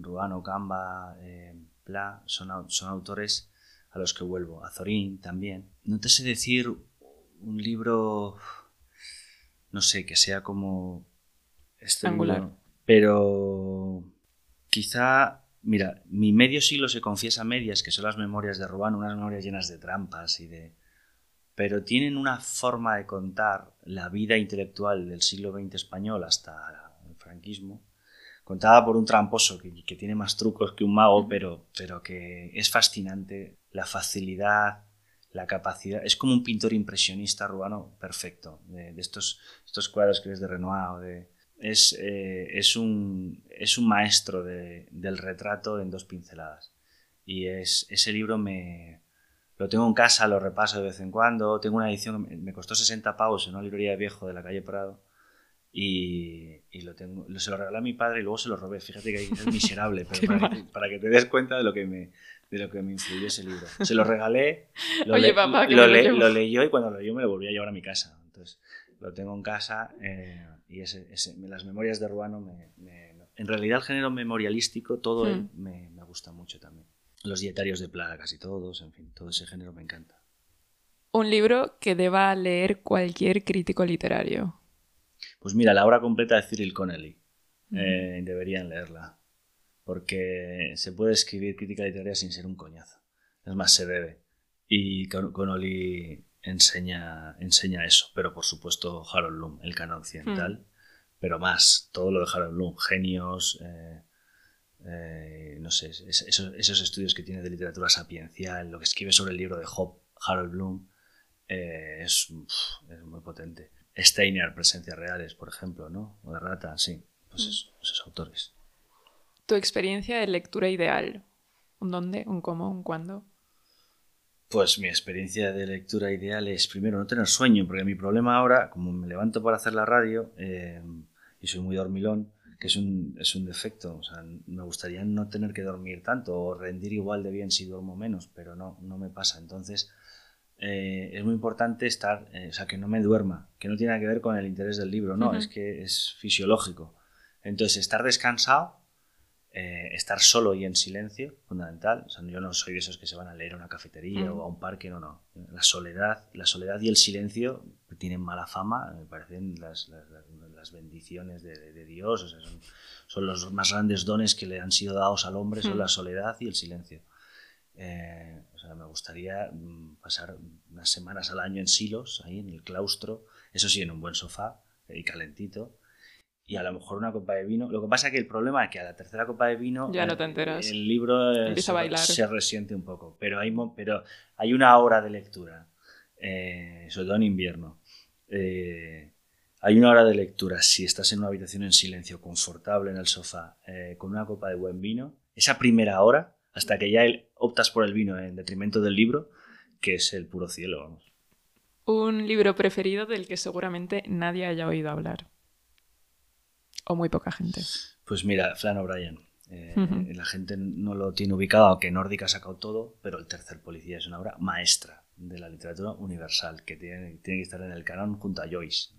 Ruano, Camba, eh, Pla, son, son autores a los que vuelvo, a Zorín también. No te sé decir un libro, no sé, que sea como este Angular. pero quizá, mira, mi medio siglo se confiesa medias, que son las memorias de Ruán, unas memorias llenas de trampas y de... Pero tienen una forma de contar la vida intelectual del siglo XX español hasta el franquismo, contada por un tramposo que, que, tiene más trucos que un mago, pero, pero que es fascinante la facilidad, la capacidad. Es como un pintor impresionista rubano perfecto, de, estos, estos cuadros que es de Renoir. De, es, eh, es, un, es un maestro del retrato en dos pinceladas. Y es, ese libro me, lo tengo en casa, lo repaso de vez en cuando. Tengo una edición que me costó 60 pavos en una librería de viejo de la calle Prado. Y, y, lo tengo, se lo regalé a mi padre y luego se lo robé. Fíjate que es miserable, *laughs* pero para que, para que, te des cuenta de lo que me, de lo que me influyó ese libro. Se lo regalé, lo, Oye, papá, lo, lo, leyó y cuando lo leyó me lo volví a llevar a mi casa. Entonces lo tengo en casa eh, y ese, ese, las memorias de Ruano, me, en realidad el género memorialístico, todo hmm. me, me, gusta mucho también. Los dietarios de Plaga, casi todos, en fin, todo ese género me encanta. Un libro que deba leer cualquier crítico literario. Pues mira, la obra completa de Cyril Connelly. Eh, deberían leerla porque se puede escribir crítica literaria sin ser un coñazo. Es más, se debe. Y Connolly enseña, enseña eso, pero por supuesto Harold Bloom, el canon occidental, hmm. pero más, todo lo de Harold Bloom, genios, eh, eh, no sé, esos, esos, estudios que tiene de literatura sapiencial, lo que escribe sobre el libro de Job, Harold Bloom, eh, es, es, muy potente. Steiner, Presencias Reales, por ejemplo, ¿no? O de Rata, sí, pues hmm. esos autores. Tu experiencia de lectura ideal. ¿Un dónde? ¿Un cómo? ¿Un cuándo? Pues mi experiencia de lectura ideal es primero no tener sueño, porque mi problema ahora, como me levanto para hacer la radio eh, y soy muy dormilón, que es un, es un defecto, o sea, me gustaría no tener que dormir tanto o rendir igual de bien si duermo menos, pero no, no me pasa. Entonces, eh, es muy importante estar, eh, o sea, que no me duerma, que no tiene nada que ver con el interés del libro, no, es que es fisiológico. Entonces, estar descansado eh, estar solo y en silencio, fundamental. yo no soy de esos que se van a leer a una cafetería o a un parque, no, no. La soledad, la soledad y el silencio tienen mala fama, me parecen las, las, bendiciones de, Dios, son, los más grandes dones que le han sido dados al hombre, son la soledad y el silencio. Eh, me gustaría mm, pasar unas semanas al año en Silos, ahí en el claustro, eso sí, en un buen sofá y calentito, y a lo mejor una copa de vino. Lo que pasa es que el problema es que a la tercera copa de vino ya no te enteras. el libro se, resiente un poco, pero hay, pero hay una hora de lectura, eh, sobre todo en invierno. Eh, hay una hora de lectura si estás en una habitación en silencio, confortable en el sofá, eh, con una copa de buen vino. Esa primera hora, hasta que ya optas por el vino en detrimento del libro, que es el puro cielo, vamos. Un libro preferido del que seguramente nadie haya oído hablar. O muy poca gente. Pues mira, Flan O'Brien. Eh, la gente no lo tiene ubicado, aunque Nórdica ha sacado todo, pero El tercer policía es una obra maestra de la literatura universal, que tiene, tiene que estar en el canon junto a Joyce.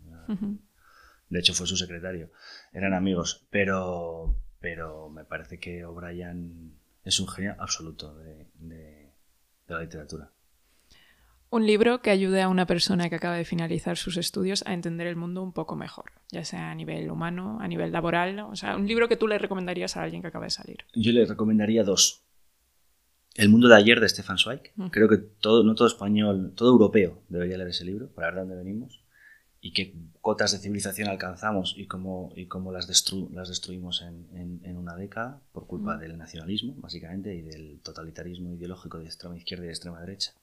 De hecho, fue su secretario. Eran amigos, pero, pero me parece que O'Brien es un genio absoluto de, de la literatura. Un libro que ayude a una persona que acaba de finalizar sus estudios a entender el mundo un poco mejor, ya sea a nivel humano, a nivel laboral, o sea, un libro que tú le recomendarías a alguien que acaba de salir. Yo le recomendaría dos. El mundo de ayer de Stefan Zweig. Creo que todo, no todo español, todo europeo debería leer ese libro para ver de dónde venimos y qué cotas de civilización alcanzamos y cómo, y cómo las, las destruimos en, en, una década por culpa del nacionalismo, básicamente, y del totalitarismo ideológico de extrema izquierda y de extrema derecha.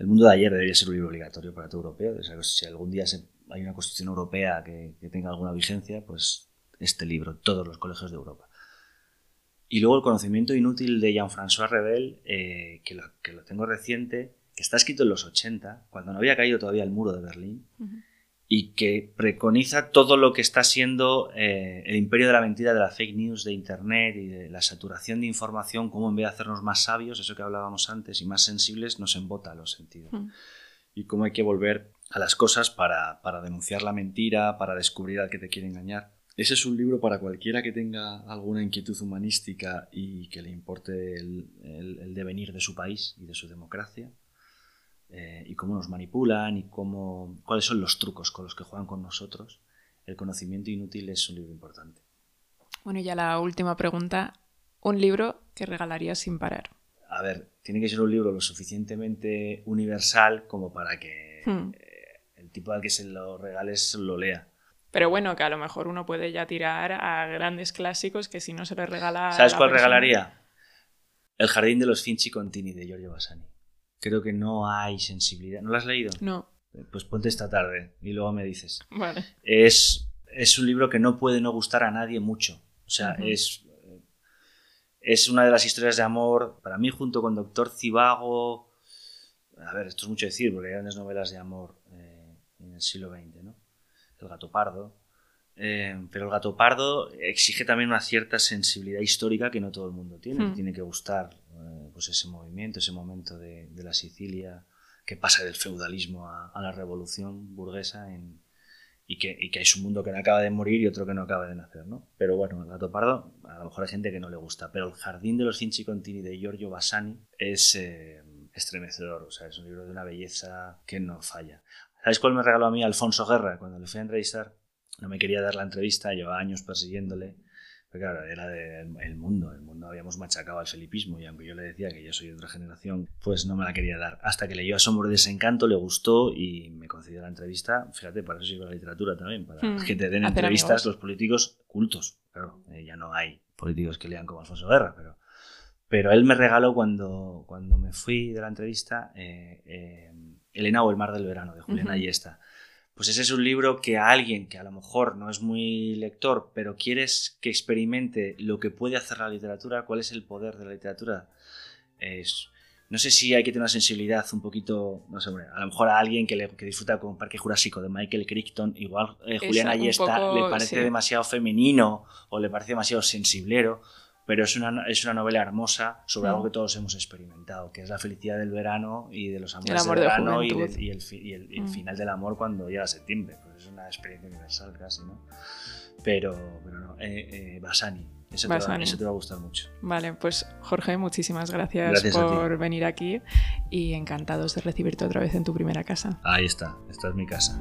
El mundo de ayer debería ser un libro obligatorio para todo europeo. si algún día hay una constitución europea que, tenga alguna vigencia, pues este libro, todos los colegios de Europa. Y luego el conocimiento inútil de Jean-François Rebel, eh, que, lo, que, lo, tengo reciente, que está escrito en los 80, cuando no había caído todavía el muro de Berlín y que preconiza todo lo que está siendo eh, el imperio de la mentira, de la fake news, de Internet y de la saturación de información, cómo en vez de hacernos más sabios, eso que hablábamos antes, y más sensibles, nos embota los sentidos. Hmm. Y cómo hay que volver a las cosas para, denunciar la mentira, para descubrir al que te quiere engañar. Ese es un libro para cualquiera que tenga alguna inquietud humanística y que le importe el devenir de su país y de su democracia eh, y cómo nos manipulan y cómo, cuáles son los trucos con los que juegan con nosotros, el conocimiento inútil es un libro importante. Bueno, y ya la última pregunta. ¿Un libro que regalarías sin parar? A ver, tiene que ser un libro lo suficientemente universal como para que hmm. eh, el tipo al que se lo regales lo lea. Pero bueno, que a lo mejor uno puede ya tirar a grandes clásicos que si no se le regala. ¿Sabes cuál regalaría? El jardín de los Finchi Contini de Giorgio Bassani creo que no hay sensibilidad. ¿No lo has leído? No. Pues ponte esta tarde y luego me dices. Vale. Es, es un libro que no puede no gustar a nadie mucho. O sea, es, es una de las historias de amor, para mí, junto con Doctor Cibago. A ver, esto es mucho decir, porque hay grandes novelas de amor eh, en el siglo XX, ¿no? El gato pardo. Eh, pero el gato pardo exige también una cierta sensibilidad histórica que no todo el mundo tiene. Hmm. Tiene que gustar pues ese movimiento, ese momento de, la Sicilia que pasa del feudalismo a, la revolución burguesa y, que, y, que, hay un mundo que no acaba de morir y otro que no acaba de nacer. ¿no? Pero bueno, el gato pardo a lo mejor hay gente que no le gusta. Pero el jardín de los Cinci Contini de Giorgio Bassani es eh, estremecedor. O sea, es un libro de una belleza que no falla. ¿Sabes cuál me regaló a mí Alfonso Guerra cuando le fui a entrevistar? no me quería dar la entrevista, llevaba años persiguiéndole. Pero claro, era del mundo, el mundo habíamos machacado al felipismo y aunque yo le decía que yo soy de otra generación, pues no me la quería dar. Hasta que leyó Asombro de Desencanto, le gustó y me concedió la entrevista. Fíjate, para eso sirve la literatura también, para hmm, que te den entrevistas los políticos cultos. Claro, eh, ya no hay políticos que lean como Alfonso Guerra, pero, pero él me regaló cuando, cuando me fui de la entrevista eh, eh, Elena o el mar del verano, de Julián Ayesta pues ese es un libro que a alguien que a lo mejor no es muy lector, pero quieres que experimente lo que puede hacer la literatura, cuál es el poder de la literatura, es, no sé si hay que tener una sensibilidad un poquito, no sé, a lo mejor a alguien que, le, que disfruta con Parque Jurásico de Michael Crichton, igual eh, Julián Ayesta le parece demasiado femenino o le parece demasiado sensiblero, pero es una, es una novela hermosa sobre algo mm. que todos hemos experimentado, que es la felicidad del verano y de los amores del verano y, y, el, y el, mm. final del amor cuando llega septiembre. Pues es una experiencia universal casi, ¿no? Pero, pero no, eh, eh Basani. Eso, Te va, eso te va a gustar mucho. Vale, pues Jorge, muchísimas gracias, por venir aquí y encantados de recibirte otra vez en tu primera casa. Ahí está, esta es mi casa.